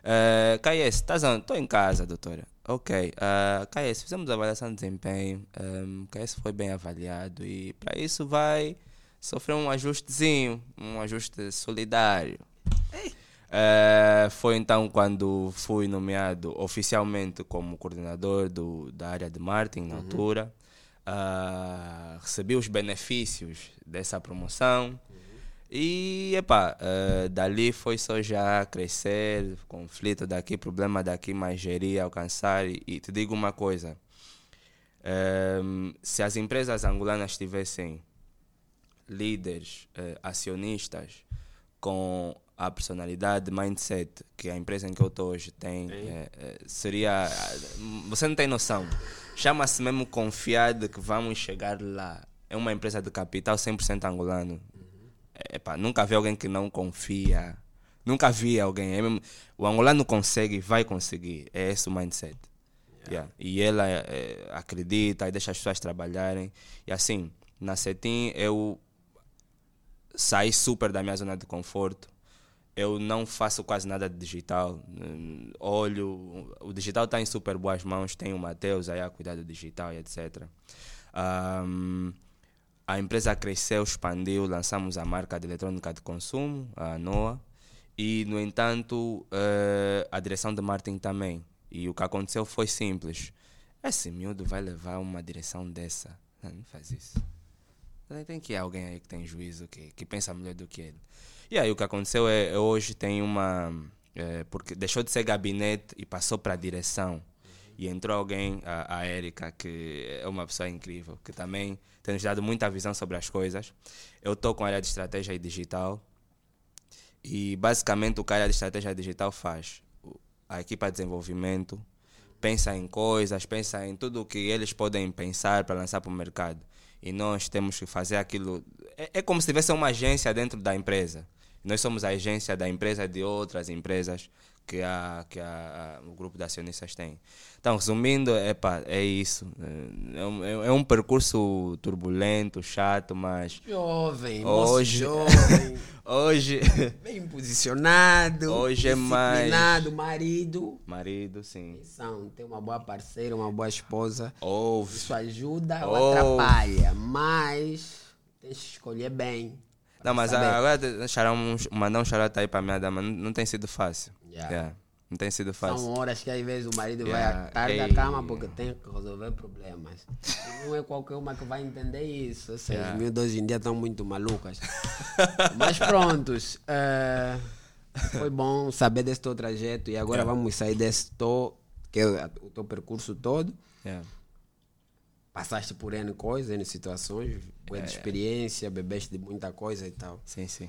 Uh, KS, estás onde? Estou em casa, doutora. Ok, uh, KS, fizemos a avaliação de desempenho, um, KS foi bem avaliado e para isso vai sofrer um ajustezinho, um ajuste solidário. Uh, foi então quando fui nomeado oficialmente como coordenador do, da área de marketing na altura. Uh, recebi os benefícios dessa promoção. E, epá, uh, dali foi só já crescer, conflito daqui, problema daqui, mas gerir, alcançar. E, e te digo uma coisa: um, se as empresas angolanas tivessem líderes, uh, acionistas com a personalidade, mindset que a empresa em que eu estou hoje tem, eh, eh, seria. Você não tem noção. Chama-se mesmo confiar de que vamos chegar lá. É uma empresa de capital 100% angolano. Epá, nunca vi alguém que não confia. Nunca vi alguém. É mesmo, o angolano consegue vai conseguir. É esse o mindset. Yeah. E ela eh, acredita e deixa as pessoas trabalharem. E assim, na Cetim eu saí super da minha zona de conforto. Eu não faço quase nada de digital. Hum, Olho, o digital está em super boas mãos. Tem o Matheus aí a cuidar do digital e etc. Ahm, a empresa cresceu, expandiu, lançamos a marca de eletrônica de consumo, a NOA, e, no entanto, eh, a direção de marketing também. E o que aconteceu foi simples. Esse miúdo vai levar uma direção dessa. Não, não faz isso. Tem que ir alguém aí que tem juízo, que, que pensa melhor do que ele. E aí o que aconteceu é, hoje tem uma... eh, porque deixou de ser gabinete e passou para direção. E entrou alguém, a, a Erika, que é uma pessoa incrível, que também tem nos dado muita visão sobre as coisas. Eu estou com a área de estratégia e digital. E basicamente o que a área de estratégia digital faz, a equipa de desenvolvimento pensa em coisas, pensa em tudo o que eles podem pensar para lançar para o mercado. E nós temos que fazer aquilo. É, é como se tivesse uma agência dentro da empresa. Nós somos a agência da empresa de outras empresas que, a, que a, o grupo de acionistas tem. Então, resumindo, epa, é isso. É um, é um percurso turbulento, chato, mas Jovem, Hoje- jovem, hoje. bem posicionado, Hoje é mais- marido. Marido, sim. São, tem uma boa parceira, uma boa esposa. Ouve. Isso ajuda ou atrapalha, mas tens que escolher bem. Não, mas saber. agora deixar um, mandar um charlotte aí para minha dama não, não tem sido fácil. Yeah. Yeah, Não tem sido fácil. São horas que às vezes o marido vai Yeah. à tarde da cama porque tem que resolver problemas. E não é qualquer uma que vai entender isso. Essas Yeah. miúdas hoje em dia estão muito malucas. Mas prontos. eh, foi bom saber desse teu trajeto e agora vamos sair desse teu, que é o teu percurso todo. Passaste por N coisas, N situações, boa de experiência, bebeste de muita coisa e tal. Sim, sim.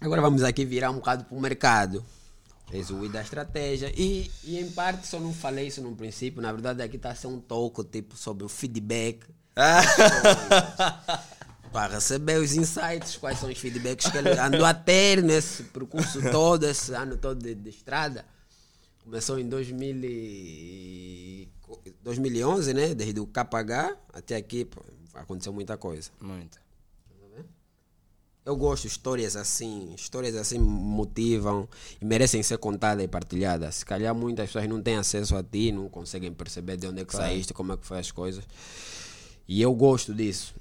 Agora vamos aqui virar um bocado para o mercado. Fez o I da estratégia. E, e em parte só não falei isso no princípio. Na verdade, aqui está a ser um toco tipo sobre o feedback. para receber os insights, quais são os feedbacks que ele andou a ter nesse percurso todo, esse ano todo de, de estrada. Começou em 2000 e- 2011, né? Desde o KH até aqui, pô, aconteceu muita coisa. Muito. Eu gosto de histórias assim, histórias assim motivam e merecem ser contadas e partilhadas. Se calhar muitas pessoas não têm acesso a ti, não conseguem perceber de onde é que saíste, como é que foi as coisas. E eu gosto disso.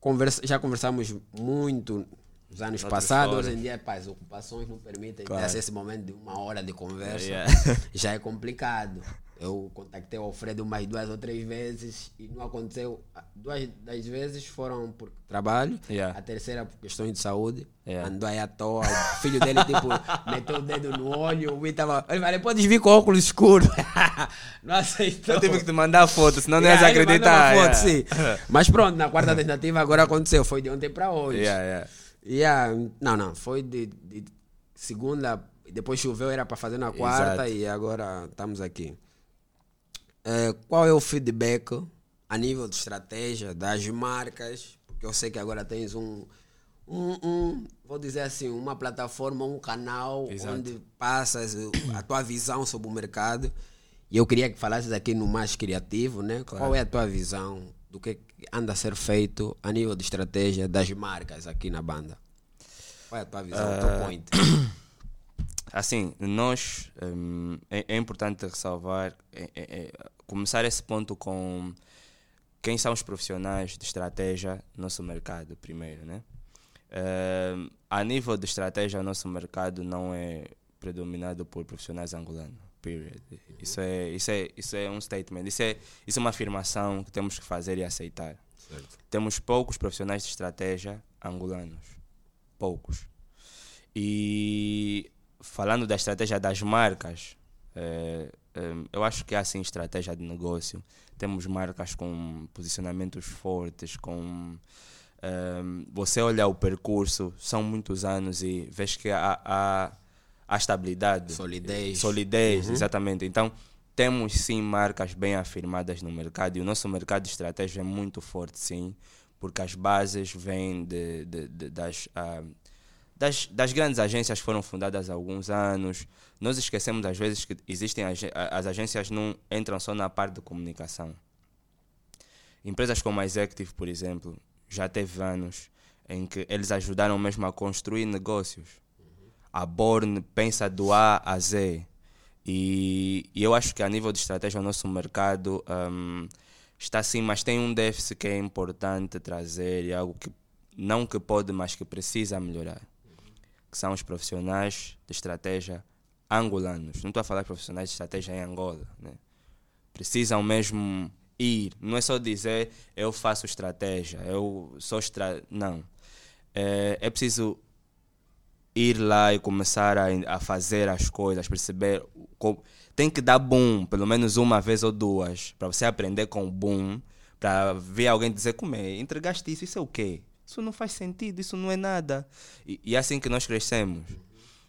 Conversa, já conversamos muito nos anos passados, hoje em dia pá, as ocupações não permitem Claro. ter esse momento de uma hora de conversa. Yeah. Já é complicado. Eu contactei o Alfredo mais duas ou três vezes e não aconteceu. Duas das vezes foram por trabalho, Yeah. a terceira por questões de saúde. Yeah. Andou aí à toa. O filho dele, tipo, meteu o dedo no olho. O Wii tava. Ele falou: podes vir com óculos escuros. não aceitou. Eu tive que te mandar foto, senão não ias Yeah, mandou acreditar. foto, yeah. sim. Mas pronto, na quarta tentativa agora aconteceu. Foi de ontem para hoje. Yeah, yeah. Não, não, foi de, de segunda, depois choveu, era para fazer na quarta Exato. e agora estamos aqui. Eh, qual é o feedback a nível de estratégia das marcas? Porque eu sei que agora tens um, um, um, vou dizer assim, uma plataforma, um canal Exato. onde passas a tua visão sobre o mercado. E eu queria que falasses aqui no mais criativo, né? Qual é a tua visão do que anda a ser feito a nível de estratégia das marcas aqui na banda? Qual é a tua visão, o teu point? Assim, nós hum, é, é importante ressalvar, é- é- é, começar esse ponto com quem são os profissionais de estratégia no nosso mercado, primeiro, né? Hum, a nível de estratégia, o nosso mercado não é predominado por profissionais angolanos, period. Isso é, isso é, isso é um statement, isso é, isso é uma afirmação que temos que fazer e aceitar. Temos poucos profissionais de estratégia angolanos, poucos. E falando da estratégia das marcas, eh, eh, eu acho que há sim estratégia de negócio. Temos marcas com posicionamentos fortes, com eh, você olha o percurso, são muitos anos e vês que há, há, há estabilidade. Solidez. Solidez, exatamente. Então, temos sim marcas bem afirmadas no mercado e o nosso mercado de estratégia é muito forte, sim, porque as bases vêm de, de- de- das, ah, das, das grandes agências que foram fundadas há alguns anos. Nós esquecemos às vezes que existem ag- a- as agências não entram só na parte de comunicação. Empresas como a Executive, por exemplo, já teve anos em que eles ajudaram mesmo a construir negócios. A Born pensa do A a Z. E, e eu acho que a nível de estratégia o nosso mercado um, está assim, mas tem um déficit que é importante trazer e algo que não que pode, mas que precisa melhorar. Que são os profissionais de estratégia angolanos. Não estou a falar de profissionais de estratégia em Angola. Né? Precisam mesmo ir. Não é só dizer eu faço estratégia, eu sou estra... Não. É, é preciso ir lá e começar a, a fazer as coisas, perceber. Com, tem que dar boom, pelo menos uma vez ou duas, para você aprender com o boom, para ver alguém dizer como é, entregaste isso, isso é o quê? Isso não faz sentido, isso não é nada. E, e é assim que nós crescemos.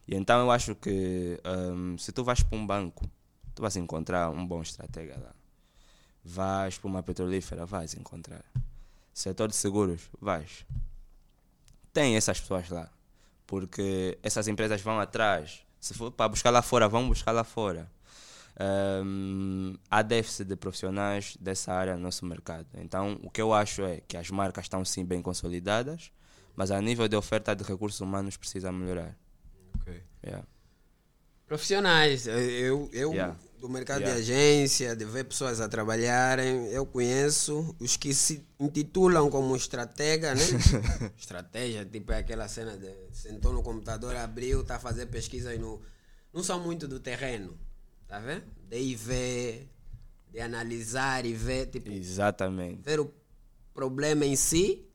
E então eu acho que um, se tu vais para um banco, tu vais encontrar um bom estratega lá. Vais para uma petrolífera, vais encontrar. Setor de seguros, vais. Tem essas pessoas lá porque essas empresas vão atrás. Se for para buscar lá fora, vão buscar lá fora. Um, há déficit de profissionais dessa área no nosso mercado. Então, o que eu acho é que as marcas estão sim bem consolidadas, mas a nível de oferta de recursos humanos precisa melhorar. Ok. Yeah. Profissionais, eu, eu Yeah. Do mercado Yeah. de agência, de ver pessoas a trabalharem, eu conheço os que se intitulam como estratega, né? Estratégia, tipo é aquela cena de sentou no computador, abriu, está a fazer pesquisas no. Não são muito do terreno, tá vendo? De ir ver, de analisar e ver, tipo, Exatamente. ver o problema em si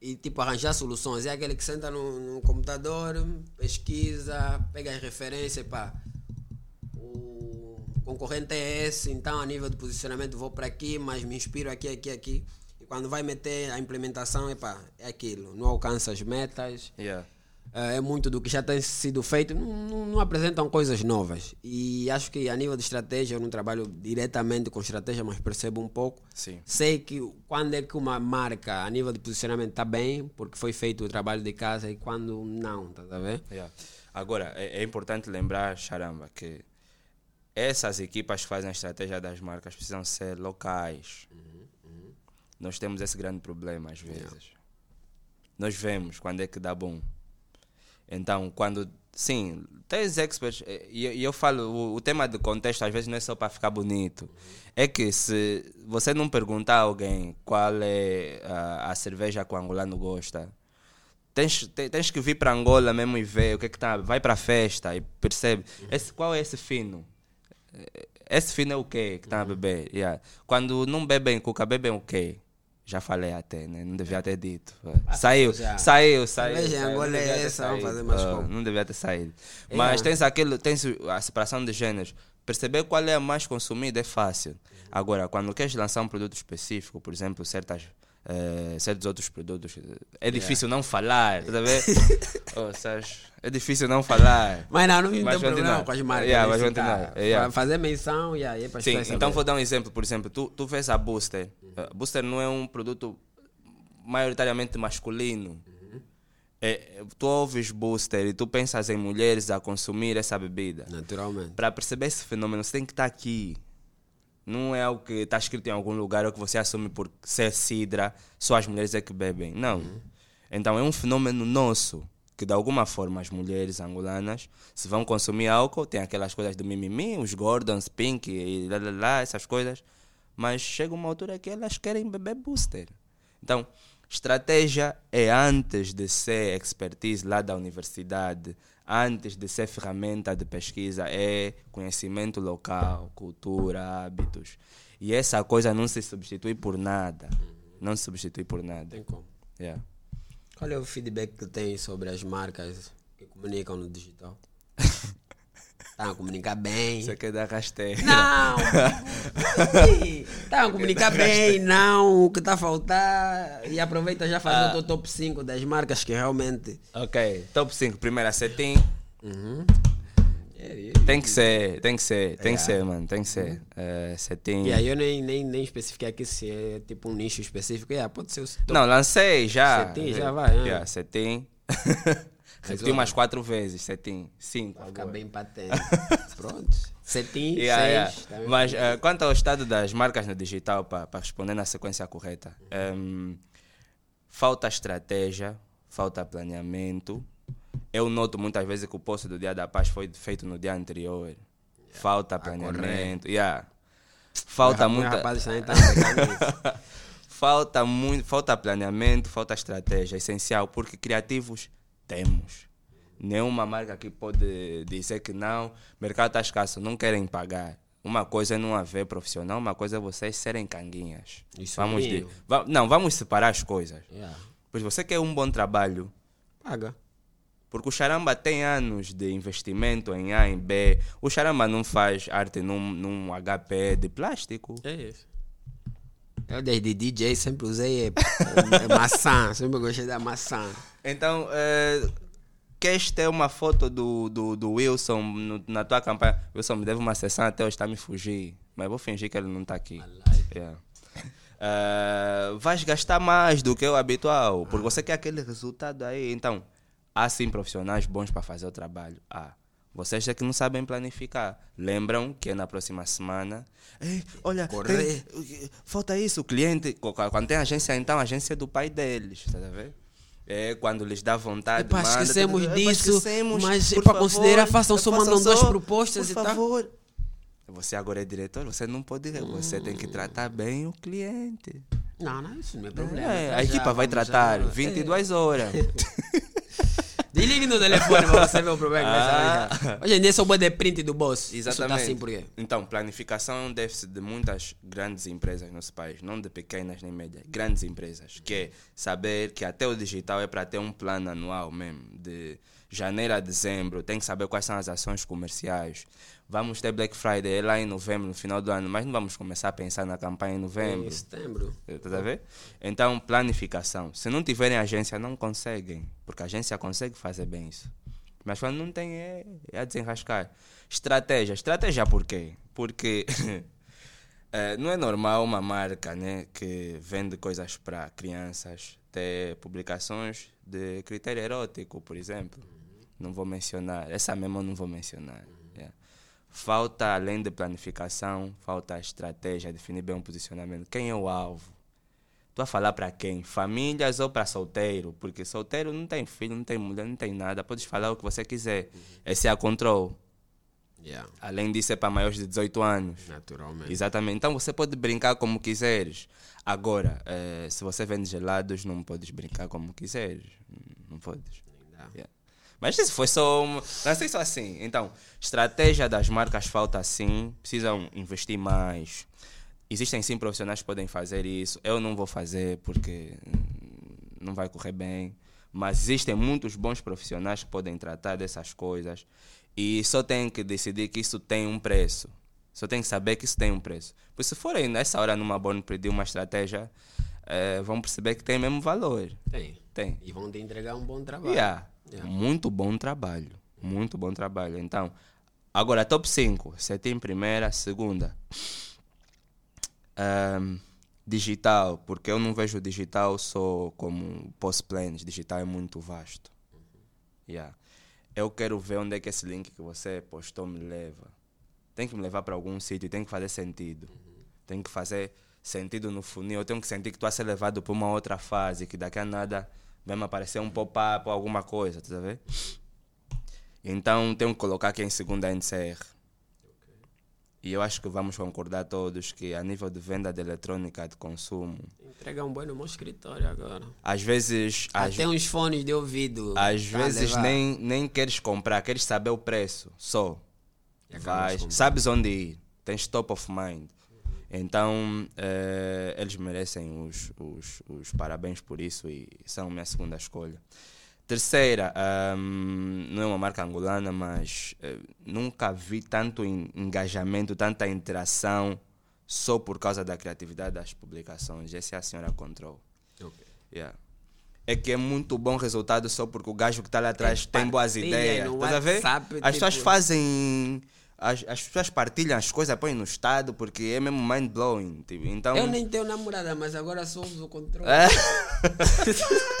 e tipo arranjar soluções. É aquele que senta no, no computador, pesquisa, pega as referências, pá. Concorrente é esse, então a nível de posicionamento vou para aqui, mas me inspiro aqui, aqui, aqui. E quando vai meter a implementação, epá, é aquilo. Não alcança as metas. Yeah. É é muito do que já tem sido feito, não, não- não apresentam coisas novas. E acho que a nível de estratégia, eu não trabalho diretamente com estratégia, mas percebo um pouco. Sim. Sei que quando é que uma marca a nível de posicionamento está bem, porque foi feito o trabalho de casa, e quando não, tá a ver? Yeah. Agora, é, é importante lembrar, Charamba, que essas equipas que fazem a estratégia das marcas precisam ser locais. Nós temos esse grande problema às vezes. Nós vemos quando é que dá bom. Então, quando. Sim, tens experts. eh, E, e eu falo, o, o tema de contexto às vezes não é só para ficar bonito. É que se você não perguntar a alguém qual é a, a cerveja que o angolano gosta, tens, te- tens que vir para Angola mesmo e ver o que é que tá. Vai para a festa e percebe. Esse, qual é esse fino? Eh, Esse fino é o quê que está a beber? Yeah. Quando não bebem cuca, bebem o quê? Já falei até, né? Não devia ter dito. Saiu, já. saiu, saiu. Em saiu. Não Angola é essa, vamos saído. fazer mais Ah, como. Não devia ter saído. É. Mas tens aquilo, tens a separação de gêneros. Perceber qual é a mais consumida é fácil. Agora, quando queres lançar um produto específico, por exemplo, certas, eh, certos outros produtos, é difícil não falar, tá ver? oh? É difícil não falar. Mas não, não tem Mas problema continuar. com as marcas. Yeah, mas continuar. Yeah. Fazer menção e aí é para Sim, então saberem. vou dar um exemplo. Por exemplo, tu, tu vês a Booster. A Booster não é um produto maioritariamente masculino. É, tu ouves Booster e tu pensas em mulheres a consumir essa bebida. Naturalmente. Para perceber esse fenômeno, você tem que estar aqui. Não é algo que está escrito em algum lugar ou que você assume por ser cidra, só as mulheres é que bebem. Não. Então é um fenômeno nosso que de alguma forma as mulheres angolanas se vão consumir álcool, tem aquelas coisas do mimimi, os Gordons, Pink e lá, lá, lá, essas coisas, mas chega uma altura que elas querem beber booster. Então, estratégia é antes de ser expertise lá da universidade, antes de ser ferramenta de pesquisa, é conhecimento local, cultura, hábitos. E essa coisa não se substitui por nada. Não se substitui por nada. Tem como. Yeah. Qual é o feedback que tem sobre as marcas que comunicam no digital? A comunicar bem. Você quer dar rasteira? Não! A comunicar bem, não. O que está a faltar. E aproveita já fazer Ah. o teu top 5 das marcas que realmente. Ok, top 5. Primeira, Cetim. Uhum. É, Tem que ser, tem que ser, tem que Yeah. ser, mano. Tem que ser. Cetim. E aí eu nem, nem, nem especifiquei aqui se é tipo um nicho específico. Yeah, pode ser o top. Não, lancei já. Cetim já vai, né? Yeah, Cetim. Repeti olha. umas quatro vezes, Cetim. Cinco. Vai ficar agora. bem patente. Pronto. Setim, Yeah, yeah. seis. tá Mas eh, quanto ao estado das marcas no digital, para responder na sequência correta, em, falta estratégia, falta planeamento Eu noto muitas vezes que o post do Dia da Paz foi feito no dia anterior. Falta planeamento. Yeah. Falta muita. rapazes também estão pegando isso. falta muito, falta planeamento, falta estratégia, é essencial, porque criativos temos. Nenhuma marca aqui pode dizer que não, o mercado está escasso, não querem pagar. Uma coisa é não haver profissional, uma coisa é vocês serem canguinhas. Isso vamos de, va- não, vamos separar as coisas. Yeah. Pois você quer um bom trabalho, Paga. porque o Charamba tem anos de investimento em A, em B. O Charamba não faz arte num, num HP de plástico. É isso. Eu desde DJ sempre usei é, é maçã, sempre gostei da maçã. Então, eh, queres ter uma foto do, do, do Wilson no- na tua campanha? Wilson, me deve uma sessão até hoje está me fugir. Mas vou fingir que ele não está aqui. Yeah. Eh, vais gastar mais do que o habitual, porque você quer aquele resultado aí. Então, há sim profissionais bons para fazer o trabalho. Ah, vocês é que não sabem planificar. Lembram que é na próxima semana. Ei, olha, tem- falta isso. O cliente, quando tem agência, então a agência é do pai deles, tá a ver? É quando lhes dá vontade. Epá, manda, esquecemos "Epá, disso, mas, por para favor, considerar, façam só, façam mandam duas só, propostas por e tal." favor. Você agora é diretor, você não pode. Você tem que tratar bem o cliente. Não, não, isso não é problema. É, Tá a já, equipa vai tratar já. 22 horas. Desligue no telefone você ver o problema. Ah. Hoje em dia só pode print do boss. Exatamente. tá assim por quê? Então, planificação é um déficit de muitas grandes empresas no nosso país, não de pequenas nem médias, grandes empresas, que é saber que até o digital é para ter um plano anual mesmo, de janeiro a dezembro, tem que saber quais são as ações comerciais. Vamos ter Black Friday é lá em novembro, no final do ano, mas não vamos começar a pensar na campanha em novembro. Em setembro. Estás a ver? Então, planificação. Se não tiverem agência, não conseguem. Porque a agência consegue fazer bem isso. Mas quando não tem, é, é a desenrascar. Estratégia. Estratégia por quê? Porque eh, não é normal uma marca né, que vende coisas para crianças ter publicações de critério erótico, por exemplo. Não vou mencionar. Essa mesmo eu não vou mencionar. Falta, além de planificação, falta estratégia, definir bem um posicionamento. Quem é o alvo? Estou a falar para quem? Famílias ou para solteiro? Porque solteiro não tem filho, não tem mulher, não tem nada. Podes falar o que você quiser. Esse é a control. Yeah, Além disso, é para maiores de 18 anos. naturalmente. Exatamente. Então você pode brincar como quiseres. Agora, eh, se você vende gelados, não podes brincar como quiseres. Não podes. Dá. Yeah. Mas isso foi só. Um... Não sei só assim. Então, estratégia das marcas falta assim. Precisam investir mais. Existem sim profissionais que podem fazer isso. Eu não vou fazer porque hum, não vai correr bem. Mas existem muitos bons profissionais que podem tratar dessas coisas. E só tem que decidir que isso tem um preço. Só tem que saber que isso tem um preço. Pois se forem nessa hora numa Born pedir uma estratégia, eh, vão perceber que tem mesmo valor. Tem. Tem. E vão te entregar um bom trabalho. Yeah. Yeah. Muito bom trabalho. Muito bom trabalho. Então, agora, top 5. Setim primeira, segunda. Ahm, digital, porque eu não vejo digital só como post-planes. Digital é muito vasto. Yeah. Eu quero ver onde é que esse link que você postou me leva. Tem que me levar para algum sítio, tem que fazer sentido. Tem que fazer sentido no funil. Eu tenho que sentir que estou a ser levado para uma outra fase, que daqui a nada vai me aparecer um pop-up ou alguma coisa, tá a ver? Então tenho que colocar aqui em segunda NCR. E eu acho que vamos concordar todos que a nível de venda de eletrônica de consumo, Entregar um bom no meu escritório agora. às vezes, às, Até uns fones de ouvido. às vezes levar. nem, nem queres comprar, queres saber o preço só. Vais, sabes onde ir, tens top of mind. Então, eh, eles merecem os, os, os parabéns por isso e são minha segunda escolha. Terceira, ahm, não é uma marca angolana, mas eh, nunca vi tanto en- engajamento, tanta interação só por causa da criatividade das publicações. Essa é a senhora Control. Ok. Yeah. É que é muito bom resultado só porque o gajo que está lá atrás tem boas partilha ideias. Estás a ver? As pessoas tipo- fazem. As, as pessoas partilham as coisas, põem no estado porque é mesmo mind blowing. Tipo. Então. Eu nem tenho namorada, mas agora uso o controle. É.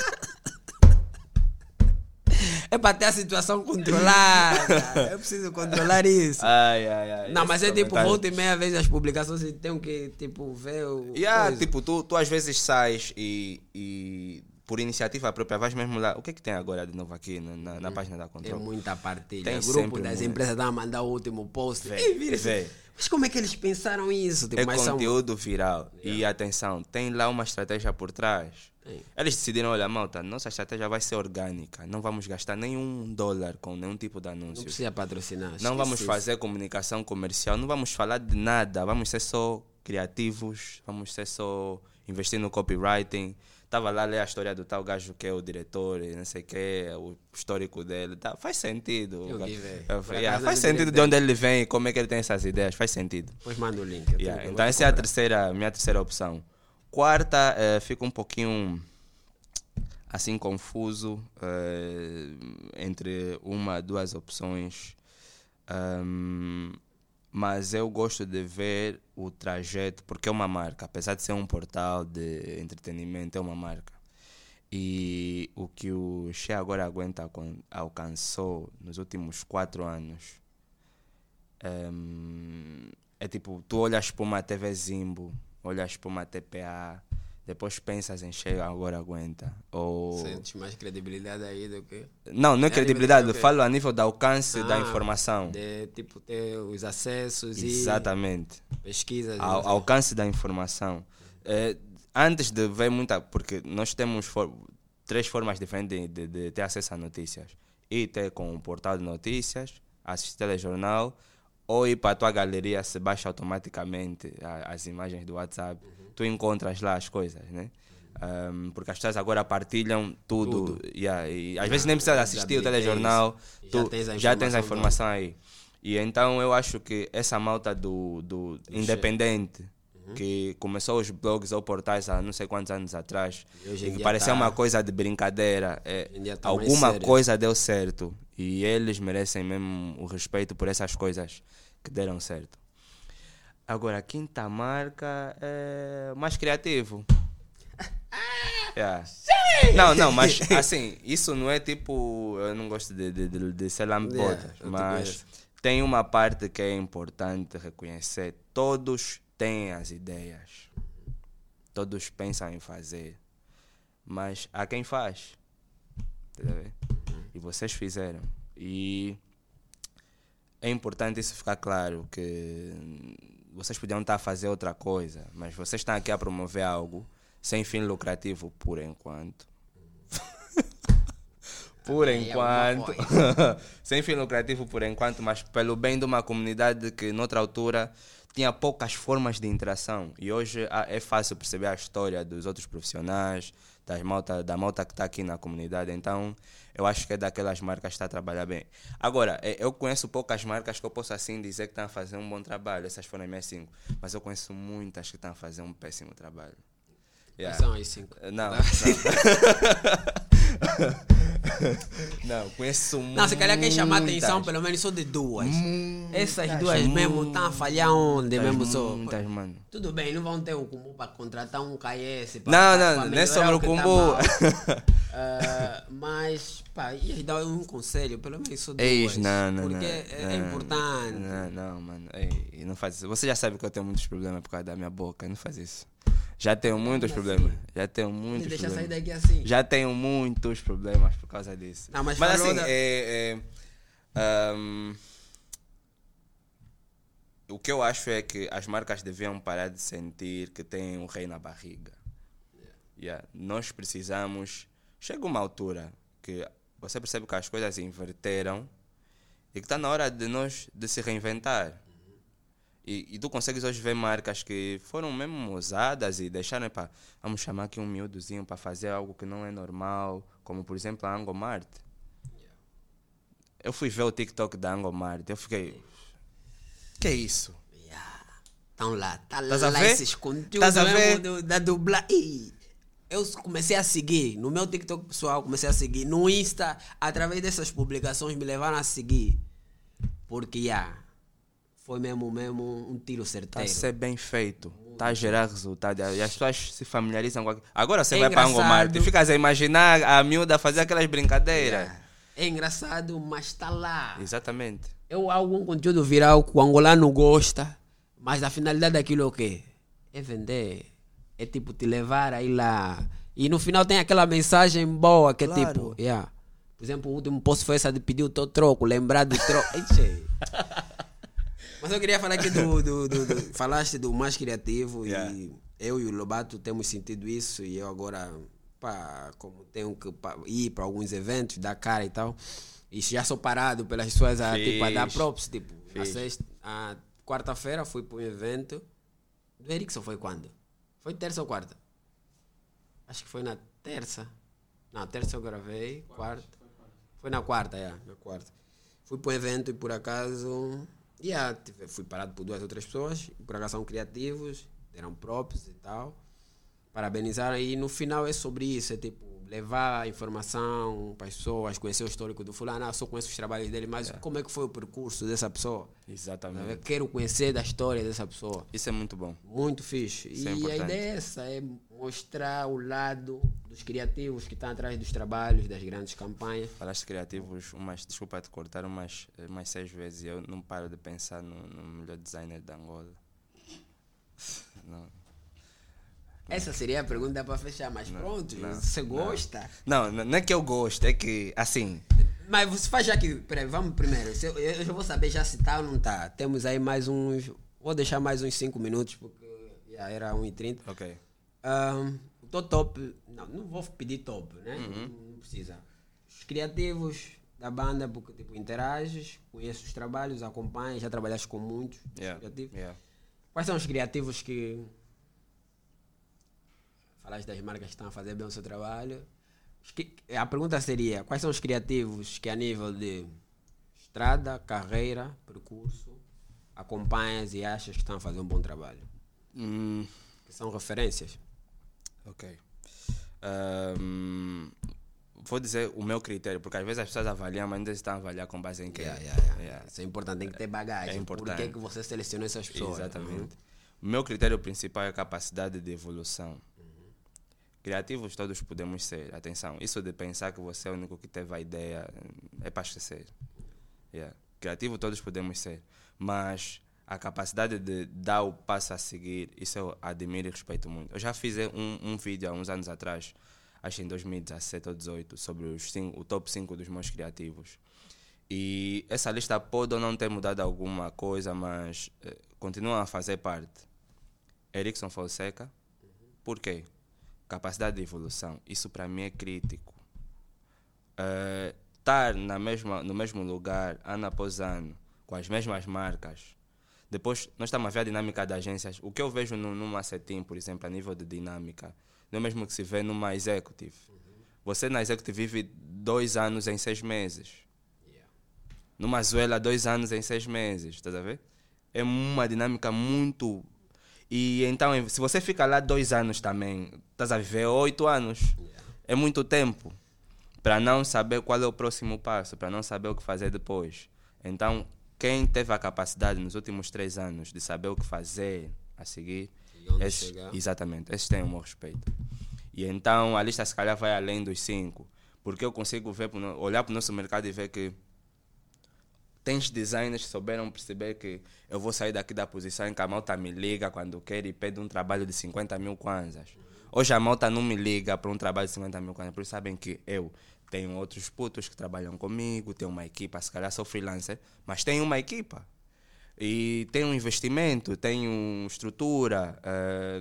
É para ter a situação controlada. Eu preciso controlar isso. Ai, ai, ai. Não, mas é tipo, comentário- volta e meia vez as publicações e tenho que, tipo, ver o. Yeah, coisa. tipo, tu, tu às vezes sais e, e por iniciativa própria, vais mesmo lá. O que é que tem agora de novo aqui na, na, na página da Tem Control? muita partilha. Tem o grupo das muito. empresas estão a mandar o último post. Vê, vira vê. Mas como é que eles pensaram isso? Tipo, É mas são- conteúdo viral. E atenção, tem lá uma estratégia por trás. Tem. Eles decidiram, olha, malta, nossa estratégia vai ser orgânica. Não vamos gastar nenhum dólar com nenhum tipo de Não anúncio. precisa patrocinar. Não vamos isso. fazer comunicação comercial, não vamos falar de nada, vamos ser só criativos, vamos ser só investir no copywriting. Estava lá a ler a história do tal gajo que é o diretor e não sei o que, o histórico dele. Tá, faz sentido. Eu vi, yeah, faz sentido de onde ele vem, como é que ele tem essas ideias, faz sentido. Depois manda o link. Yeah, Então essa é a terceira, minha terceira opção. Quarta, eh, fica um pouquinho assim confuso eh, entre uma, duas opções. Ahm, mas eu gosto de ver o trajeto, porque é uma marca, apesar de ser um portal de entretenimento, é uma marca. E o que o Che agora aguenta alcan- alcançou nos últimos quatro anos Hum, é tipo, tu olhas para uma TV Zimbo, olhas para uma TPA, depois pensas em chega, agora aguenta. Ou... Sentes mais credibilidade aí do que. Não, não é É, credibilidade, eu falo a nível do alcance da Ah, informação. De tipo ter os acessos Exatamente. e pesquisas. e Ao, sei. alcance da informação. É, antes de ver muita. Porque nós temos for- três formas diferentes de, de- de ter acesso a notícias: ir ter com o portal de notícias, assistir telejornal, ou ir para a tua galeria, se baixa automaticamente a- as imagens do WhatsApp. Tu encontras lá as coisas, né? Ahm, porque as pessoas agora partilham tudo. yeah, e às vezes nem precisa assistir o telejornal, isso. tu Já tens a já tens a informação informação aí. E então eu acho que essa malta do, do independente, Uhum. que começou os blogs ou portais há não sei quantos anos atrás, E e parecia tá- uma coisa de brincadeira, é, tá alguma coisa deu certo. E eles merecem mesmo o respeito por essas coisas que deram certo. Agora, a quinta marca é mais criativo. Yeah. Não, não, mas assim, isso não é tipo. Eu não gosto de, de, de, de ser lambotas, Yeah, mas tem uma parte que é importante reconhecer. Todos têm as ideias, todos pensam em fazer, mas há quem faz. Tá? E vocês fizeram. E é importante isso ficar claro que vocês podiam estar a fazer outra coisa, mas vocês estão aqui a promover algo sem fim lucrativo por enquanto. por Também é enquanto. sem fim lucrativo por enquanto, mas pelo bem de uma comunidade que noutra altura tinha poucas formas de interação. E hoje é fácil perceber a história dos outros profissionais, das malta, da malta que está aqui na comunidade. Então, eu acho que é daquelas marcas que está a trabalhar bem. Agora, eh, eu conheço poucas marcas que eu posso assim dizer que estão a fazer um bom trabalho. Essas foram as minhas cinco. Mas eu conheço muitas que estão a fazer um péssimo trabalho. Quais Yeah. são as cinco? Não, não. não, conheço muito. Não, se calhar quem chamar a atenção, pelo menos só de duas. Essas duas mesmo estão a falhar onde mesmo só. Muitas, mano. Tudo bem, não vão ter o Kumbu para contratar um KS. pra- Não, não, não é sobre o que tá Kumbu. mal. Ah, mas, pá, ia dar um conselho, pelo menos só duas. Eis, não, não, Porque não. é, é não, importante. Não, não, mano. Ei, não faz isso. Você já sabe que eu tenho muitos problemas por causa da minha boca. Não faz isso. Já tenho muitos problemas. Já tenho muitos deixa sair problemas. daqui assim. Já tenho muitos problemas por causa disso. Não, mas mas assim, da- é, é, ahm, o que eu acho é que as marcas deviam parar de sentir que têm um rei na barriga. Yeah. Nós precisamos. Chega uma altura que você percebe que as coisas inverteram e que está na hora de nós de se reinventar. E, e tu consegues hoje ver marcas que foram mesmo ousadas e deixaram para vamos chamar aqui um miúdozinho para fazer algo que não é normal, como por exemplo a Angomart. Eu fui ver o TikTok da Angomart, eu fiquei. Que é isso? Estão lá, tá Tás lá ver? esses conteúdos a ver? do- da dublagem. Eu comecei a seguir no meu TikTok pessoal, comecei a seguir no Insta, através dessas publicações me levaram a seguir. Porque já foi mesmo, mesmo um tiro Está a certeiro. ser bem feito. Está a gerar resultado. E as pessoas se familiarizam com aquilo. Agora você É vai para. Angomart e ficas a imaginar a miúda fazer aquelas brincadeiras. É engraçado, mas está lá. Exatamente. Eu algum conteúdo viral que o angolano gosta, mas a finalidade daquilo é o quê? É vender. É tipo te levar aí lá E no final tem aquela mensagem boa que é Claro. tipo, yeah. por exemplo, o último post foi essa de pedir o teu troco, lembrar do troco. Mas eu queria falar aqui do, do, do- do- Falaste do mais criativo Yeah. e eu e o Lobato temos sentido isso e eu agora, pá, como tenho que pá, ir para alguns eventos, dar cara e tal, e já sou parado pelas pessoas a, tipo, a dar props. Tipo, a sexta, a quarta-feira fui para um evento do Erickson, foi quando? Foi terça ou quarta? Acho que foi na terça. Não, terça eu gravei, quarta. Foi na quarta, é, na quarta. Fui para um evento e por acaso. Yeah, tive- fui parado por duas outras pessoas, por acaso são criativos, deram props e tal. Parabenizaram e no final é sobre isso, é tipo levar a informação para as pessoas, conhecer o histórico do fulano, ah, só conheço os trabalhos dele, mas como é que foi o percurso dessa pessoa? Exatamente. Quero conhecer da história dessa pessoa. Isso é muito bom. Muito fixe. Isso é e a importante. ideia é essa, é mostrar o lado dos criativos que estão atrás dos trabalhos, das grandes campanhas. Falaste criativos, umas, desculpa te cortar, umas, umas seis vezes e eu não paro de pensar no, no melhor designer de Angola. Não. Essa seria a pergunta para fechar, mas pronto, não, você não. gosta. Não, não não é que eu gosto, é que assim. Mas você faz já que. Peraí, vamos primeiro. Eu, eu já vou saber já se tá ou não tá. Temos aí mais uns. Vou deixar mais uns 5 minutos, porque já era 1h30. Ok. Ahn, o top. Não, não vou pedir top, né? Uhum. Não, precisa. Os criativos da banda, porque tipo, interages, conheces os trabalhos, acompanhas, já trabalhaste com muitos Yeah. criativos. Yeah. Quais são os criativos que. Falaste das marcas que estão a fazer bem o seu trabalho. A pergunta seria: quais são os criativos que, a nível de estrada, carreira, percurso, acompanhas e achas que estão a fazer um bom trabalho? Hum, Que são referências. Ok. Ahm, vou dizer o meu critério, porque às vezes as pessoas avaliam, mas ainda estão a avaliar com base em quê? Yeah, yeah, yeah. Yeah. Isso é importante, tem que ter bagagem. É importante. Por que, que você selecionou essas pessoas? Exatamente. O meu critério principal é a capacidade de evolução. Criativos todos podemos ser, atenção. Isso de pensar que você é o único que teve a ideia é para esquecer. Yeah. Criativo todos podemos ser, mas a capacidade de dar o passo a seguir, isso eu admiro e respeito muito. Eu já fiz um, um vídeo há uns anos atrás, acho em 2017 ou 2018, sobre os cinco, o top 5 dos meus criativos. E essa lista pode ou não ter mudado alguma coisa, mas eh, continua a fazer parte. Erickson Fonseca, por quê? Capacidade de evolução. Isso para mim é crítico. Estar na mesma, no mesmo lugar, ano após ano, com as mesmas marcas. Depois, nós estamos a ver a dinâmica das agências. O que eu vejo no, numa setim, por exemplo, a nível de dinâmica, não é o mesmo que se vê numa executive. Você na executive vive dois anos em seis meses. Numa Zuela, dois anos em seis meses, estás a ver? É uma dinâmica muito. E então, se você fica lá dois anos também, estás a viver oito anos. É muito tempo para não saber qual é o próximo passo, para não saber o que fazer depois. Então, quem teve a capacidade nos últimos três anos de saber o que fazer a seguir, esses- exatamente, esses têm o meu respeito. E então a lista se calhar vai além dos cinco, porque eu consigo ver, olhar para o nosso mercado e ver que tens designers que souberam perceber que eu vou sair daqui da posição em que a malta me liga quando quer e pede um trabalho de 50 mil kwanzas. Hoje a malta não me liga para um trabalho de 50 mil kwanzas, porque sabem que eu tenho outros putos que trabalham comigo, tenho uma equipa, se calhar sou freelancer, mas tenho uma equipa. E tenho investimento, tenho estrutura, eh,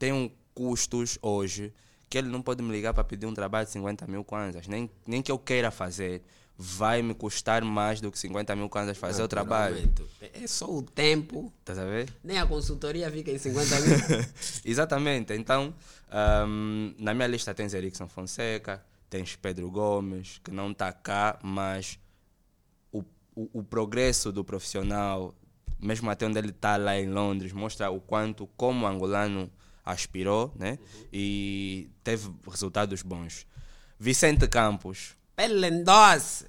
tenho custos hoje que ele não pode me ligar para pedir um trabalho de 50 mil kwanzas. Nem, nem que eu queira fazer, vai me custar mais do que 50 mil kwanzas fazer o trabalho. Naturalmente. É só o tempo, Estás a ver? nem a consultoria fica em 50 mil. Exatamente. Então, ahm, na minha lista tens Erickson Fonseca, tens Pedro Gomes, que não está cá, mas o, o, o progresso do profissional, mesmo até onde ele está lá em Londres, mostra o quanto, como angolano, aspirou né? e teve resultados bons. Vicente Campos, Pelendose.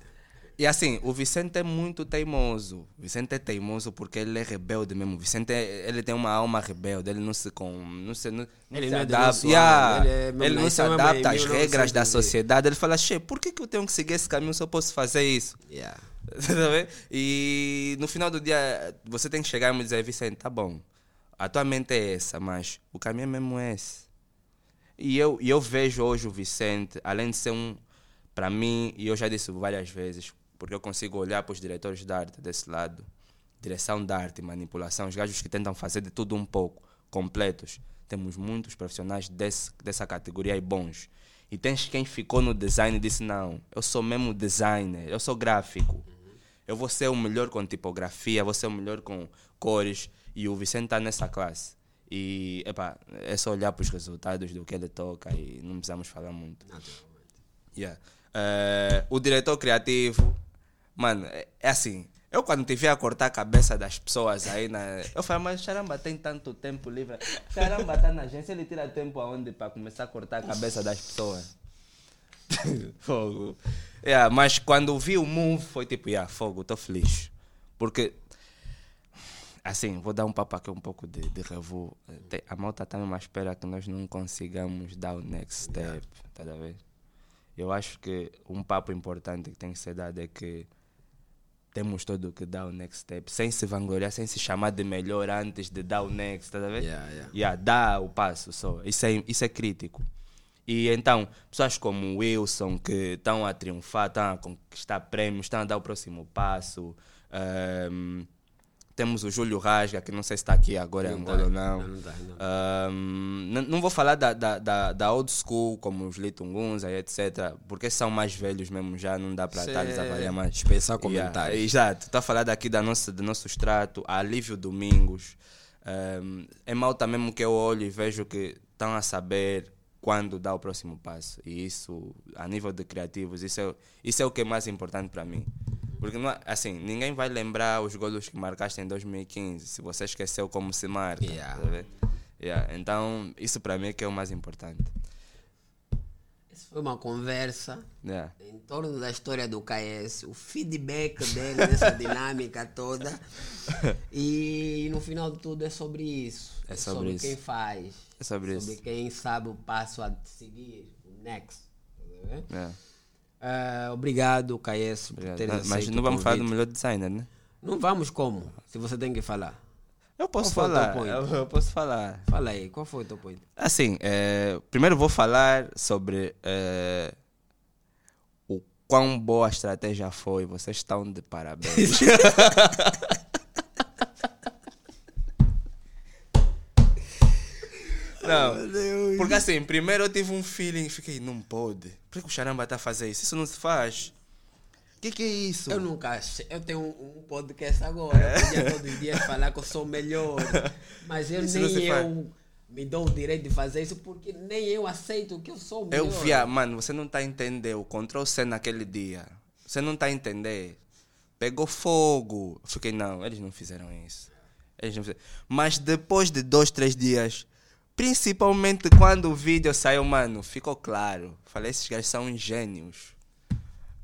E assim, o Vicente é muito teimoso. O Vicente é teimoso porque ele é rebelde mesmo. O Vicente é- ele tem uma alma rebelde. Ele não se com, não se, não, não Ele se não é adapta. Yeah. ele é Ele não se mesmo adapta às regras da 1900 sociedade. Ele fala, che, por que, que eu tenho que seguir esse caminho se eu posso fazer isso? Yeah. Tá e no final do dia, você tem que chegar e me dizer, Vicente, tá bom, a tua mente é essa, mas o caminho é mesmo esse. E eu, e eu vejo hoje o Vicente, além de ser um, para mim, e eu já disse várias vezes, porque eu consigo olhar para os diretores de arte desse lado, direção de arte, manipulação, os gajos que tentam fazer de tudo um pouco, completos. Temos muitos profissionais desse, dessa categoria e bons. E tens quem ficou no design e disse: Não, eu sou mesmo designer, eu sou gráfico. Eu vou ser o melhor com tipografia, vou ser o melhor com cores. E o Vicente está nessa classe. E epa, é só olhar para os resultados do que ele toca e não precisamos falar muito. Yeah. Eh, o diretor criativo, mano, é, é assim. Eu quando te vi a cortar a cabeça das pessoas aí, na, eu falei, mas Charamba tem tanto tempo livre. Charamba está na agência, ele tira tempo aonde para começar a cortar a cabeça das pessoas. fogo. Yeah, mas quando vi o move, foi tipo, yeah, fogo, estou feliz. Porque, assim, vou dar um papo aqui um pouco de, de revu. A malta mesmo à espera que nós não consigamos dar o next step, tá a ver? Eu acho que um papo importante que tem que ser dado é que temos todo que dar o next step, sem se vangloriar, sem se chamar de melhor antes de dar o next, tá a ver? Yeah, yeah. Yeah, dá o passo só. Isso é, isso é crítico. E então, pessoas como o Wilson, que estão a triunfar, estão a conquistar prêmios, estão a dar o próximo passo. Ehm, temos o Júlio Rasga, que não sei se está aqui agora em Não Angola tá, ou não. não, não tá, não. N- não vou falar da, da, da, da old school, como os Litunguns, aí, etc. Porque são mais velhos mesmo, já não dá para a é avaliar mais. dispensar Yeah, comentários. exato. Estou a falar daqui da nossa, do nosso extrato, a Alívio Domingos. Ahm, é malta mesmo que eu olho e vejo que estão a saber quando dar o próximo passo. E isso, a nível de criativos, isso é, isso é o que é mais importante para mim. Porque, não é- assim, ninguém vai lembrar os golos que marcaste em 2015 se você esqueceu como se marca. Yeah. tá? Yeah, Então, isso para mim é que é o mais importante. Isso foi uma conversa Yeah. em torno da história do KS, o feedback dele nessa dinâmica toda. E no final de tudo é sobre isso. É sobre isso. quem faz. É sobre sobre isso. quem sabe o passo a seguir, o next. Tá vendo? Yeah. Ah, obrigado, KS, por ter Mas não vamos falar do melhor designer, né? Não vamos como? Se você tem que falar. Eu posso Qual foi o teu falar. Eu, eu posso falar. Fala aí, qual foi o teu ponto? Assim, eh, primeiro vou falar sobre eh, o quão boa a estratégia foi. Vocês estão de parabéns. Não, porque assim, primeiro eu tive um feeling, fiquei, não pode. Por que o Charamba está a fazer isso? Isso não se faz. O que, que é isso? Eu nunca achei. Eu tenho um, um podcast agora. Eu podia todos os dias falar que eu sou o melhor. Mas eu, Isso nem faz. eu me dou o direito de fazer isso porque nem eu aceito que eu sou o melhor. Eu via, mano, você não está a entender o Ctrl C naquele dia. Você não está a entender. Pegou fogo. Eu fiquei, não, eles não fizeram isso. Eles não fizeram. Mas depois de dois, três dias, principalmente quando o vídeo saiu, mano, ficou claro. Falei, esses gajos são gênios.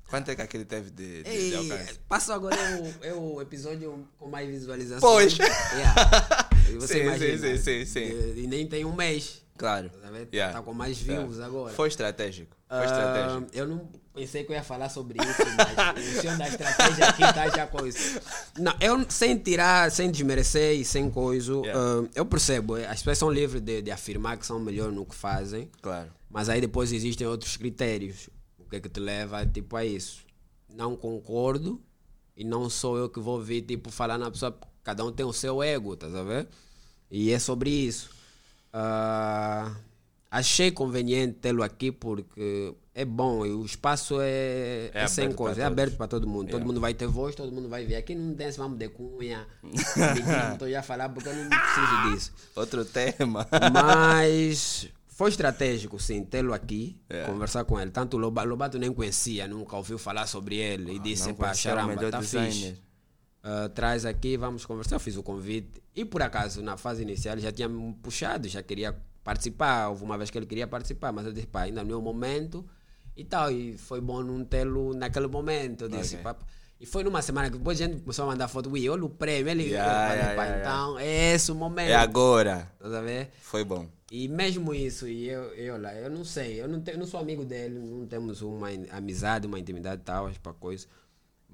Quanto é que aquele teve de, de, de Ei, alcance? passou agora é o, é o episódio com mais visualizações. Pois. Yeah. E você Sim, imagina, sim, sim, sim, sim. E nem tem um mês. Claro. Tá? Yeah. Tá com mais views agora. Foi estratégico. Foi estratégico. eu não pensei que eu ia falar sobre isso, mas o senhor da estratégia aqui tá já com isso. Não, eu sem tirar, sem desmerecer e sem coisa, Yeah. ah, eu percebo, as pessoas são livres de, de afirmar que são melhores no que fazem, Claro. mas aí depois existem outros critérios. O que é que te leva tipo, a isso? Não concordo e não sou eu que vou vir tipo, falar na pessoa, cada um tem o seu ego, tá a ver? E é sobre isso. Ah, achei conveniente tê-lo aqui porque é bom e o espaço é, É é sem coisa, é aberto para todo mundo. Todo Yeah. mundo vai ter voz, todo mundo vai ver. Aqui não tem esse vamos de cunha, não estou já a falar porque eu não preciso disso. Outro tema. Mas foi estratégico, sim, tê-lo aqui, É. conversar com ele. Tanto o Lobato, Lobato nem conhecia, nunca ouviu falar sobre ele. E disse, Ah, pá, charamba, tá designer." fixe. Ah, traz aqui, vamos conversar. Eu fiz o convite. E por acaso, na fase inicial, já tinha me puxado, já queria participar. Houve uma vez que ele queria participar, mas eu disse, pá, ainda não é o momento. E tal, e foi bom não tê-lo naquele momento. Eu disse, Ok. pá, e foi numa semana que depois a gente começou a mandar foto. Ui, olha o prêmio. Ele, Yeah, eu falei, yeah, pá, yeah, então, é esse o momento. É agora. Tá a ver? Foi bom. E mesmo isso, e eu, eu lá, eu não sei, eu não, tenho, não sou amigo dele, não temos uma amizade, uma intimidade tal, para coisa.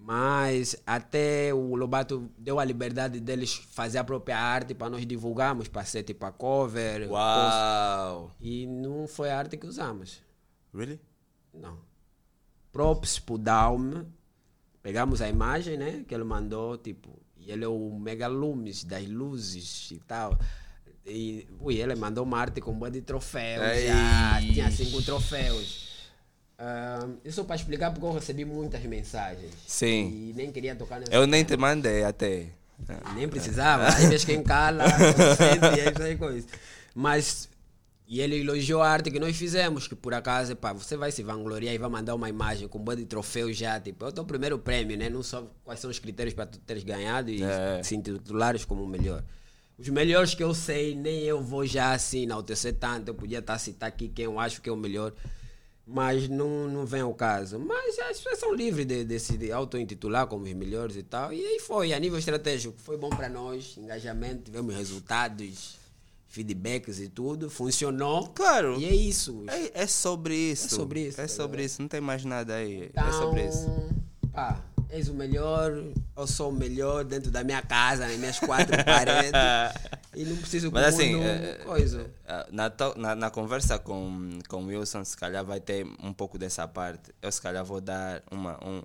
Mas até o Lobato deu a liberdade deles fazer a própria arte para nós divulgarmos, para ser tipo a cover. post- Uau! E não foi a arte que usamos. Really? Não. Props pro Dalme. Pegamos a imagem, né? Que ele mandou, tipo. E ele é o Mega Lumis das luzes e tal. E ui, ele mandou uma arte com um de troféus. Já, Ei. tinha cinco troféus. Ah, isso para explicar porque eu recebi muitas mensagens. Sim. E nem queria tocar nessa Eu nem te mandei até. nem precisava. Às vezes quem cala, consente, e é isso aí coisa. Mas, e ele elogiou a arte que nós fizemos, que por acaso, pá, você vai se vangloriar e vai mandar uma imagem com um bando de troféus já, tipo, é o teu primeiro prêmio, né? Não só quais são os critérios para tu teres ganhado e É. se intitulares como o melhor. Os melhores que eu sei, nem eu vou já assim enaltecer tanto, eu podia estar a citar aqui quem eu acho que é o melhor, mas não, não vem ao caso. Mas as pessoas são livres de, de se auto-intitular como os melhores e tal. E aí foi, a nível estratégico, foi bom para nós, engajamento, tivemos resultados, feedbacks e tudo, funcionou. Claro. E é isso. É, é sobre isso. É sobre isso, É tá sobre isso. Não tem mais nada aí. Então, é sobre isso. pá, és o melhor, eu sou o melhor dentro da minha casa, nas minhas quatro paredes. E não preciso Mas assim, é, coisa. é, na, to- na, na conversa com, com o Wilson, se calhar vai ter um pouco dessa parte. Eu se calhar vou dar uma. Um,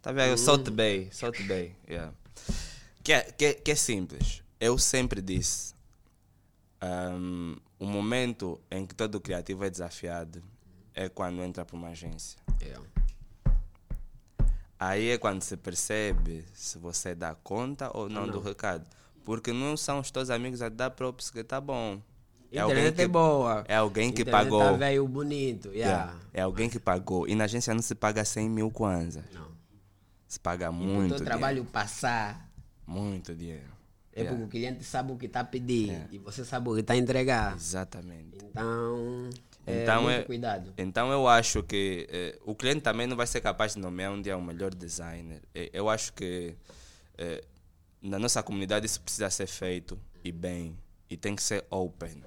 tá vendo? Salt Bay. Salt Bay. Yeah. Que, é, que, que é simples. Eu sempre disse. Um, o momento em que todo criativo é desafiado é quando entra para uma agência. É. Aí é quando se percebe se você dá conta ou não, do recado. Porque não são os teus amigos a dar props que tá bom. É alguém Internet que, é boa. é alguém que Internet pagou. Tá velho bonito. Yeah. Yeah, É alguém que pagou. E na agência não se paga 100 mil kwanzas. Não. Se paga O muito teu dinheiro. trabalho passar Muito dinheiro. é Yeah, porque o cliente sabe o que está a pedir e você sabe o que está a entregar. Exatamente. Então, é Então muito é- cuidado. Então eu acho que eh, o cliente também não vai ser capaz de nomear um dia o melhor designer. Eu acho que eh, na nossa comunidade isso precisa ser feito e bem. E tem que ser open.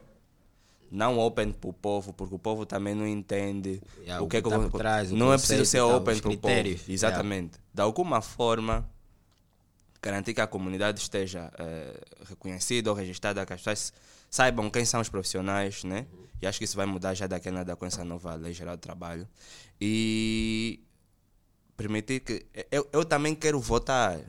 Não open para o povo, porque o povo também não entende Yeah, o que é que tá eu trás, Não é preciso ser tal, open para o povo. critérios. Exatamente. De alguma forma, garantir que a comunidade esteja eh, reconhecida ou registrada, que as pessoas saibam quem são os profissionais, né? E acho que isso vai mudar já daqui a nada com essa nova lei geral do trabalho. E permitir que. Eu, eu também quero votar.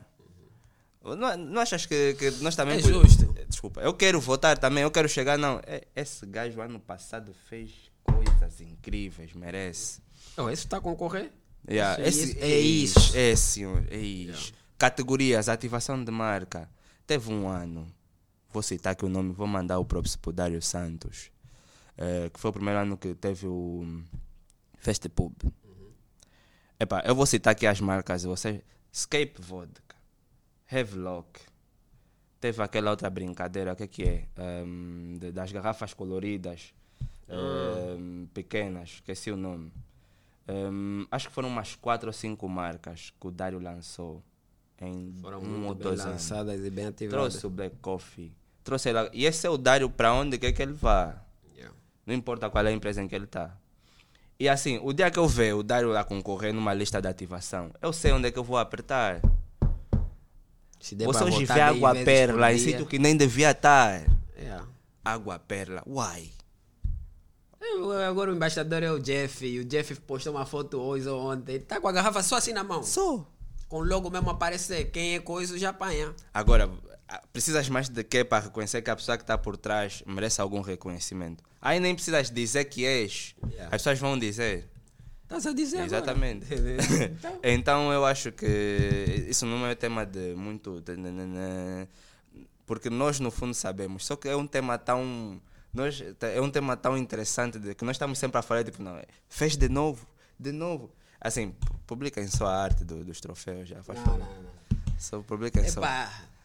Não, não achas que, que nós também. É justo. Desculpa, eu quero votar também, eu quero chegar. Não, é- esse gajo ano passado fez coisas incríveis, merece. Oh, esse está a concorrer? Yeah, esse, isso, é isso. É, senhor, é isso. Categorias, ativação de marca. Teve um ano, vou citar aqui o nome, vou mandar o próprio Dário Santos, eh, que foi o primeiro ano que teve o Fest Pub. Epá, eu vou citar aqui as marcas, você, Escape Vodka, Havelock, teve aquela outra brincadeira, o que, que é? Ehm, de- das garrafas coloridas, ehm, pequenas, esqueci o nome. Ehm, acho que foram umas quatro ou cinco marcas que o Dário lançou em Foram um ou bem dois anos. lançadas e bem ativadas. Trouxe o Black Coffee, trouxe ela. E esse é o Dário para onde quer que ele vá. Yeah. Não importa qual é a empresa em que ele está. E assim, o dia que eu ver o Dário lá concorrer numa lista de ativação, eu sei onde é que eu vou apertar. Se der hoje votar vê dez água vezes perla em sítio que nem devia estar. yeah. Água perla, uai. Eu- Agora o embaixador é o Jeff e o Jeff postou uma foto hoje ou ontem. Tá com a garrafa só assim na mão. Sou. Com o logo mesmo aparecer. Quem é coisa já apanha. Agora, precisas mais de quê para reconhecer que a pessoa que está por trás merece algum reconhecimento? Aí nem precisas dizer que és. Yeah. As pessoas vão dizer. Estás a dizer. Exatamente. então, então eu acho que isso não é tema de muito. porque nós no fundo sabemos. Só que é um tema tão. Nós, é um tema tão interessante de que nós estamos sempre a falar, tipo, não, é, fez de novo, de novo. Assim, pu- publiquem só a arte do- dos troféus, já faz não, favor. não, não. Só publiquem só.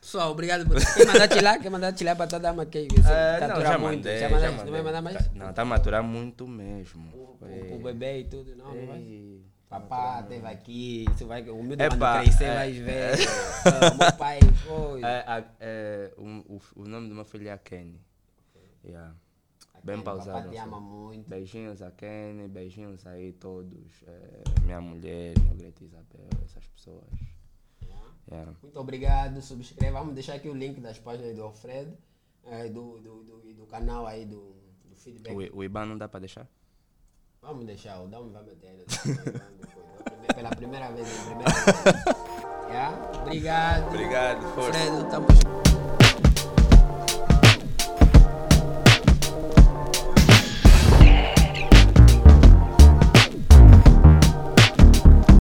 Pessoal, obrigado por. Quer mandar tirar? Quer mandar tirar para a dama que Ah, não, já muito. mandei, já mandei. Não vai mandar mais? Tá- Não, tá a maturar muito mesmo. O, o, o bebê e tudo, não, não vai? Ei. Papá teve aqui, você vai, o meu Epá, quando crescer é, vai ver. Ah, meu pai foi. É, a- é, o, o, nome do meu filho é Kenny. Yeah. Bem Kenny, pausado. Papai te assim. ama muito. Beijinhos a Kenny, beijinhos aí todos. eh, minha mulher, minha Greta Isabel, essas pessoas. Yeah. Muito obrigado, subscreva. Vamos deixar aqui o link das páginas do Alfredo, eh, do, do, do, do canal aí do, do feedback. O, o IBAN não dá para deixar? Vamos deixar, o Dom vai meter. Pela primeira vez, primeira vez. Yeah? Obrigado. Obrigado. Fredo, tamo junto.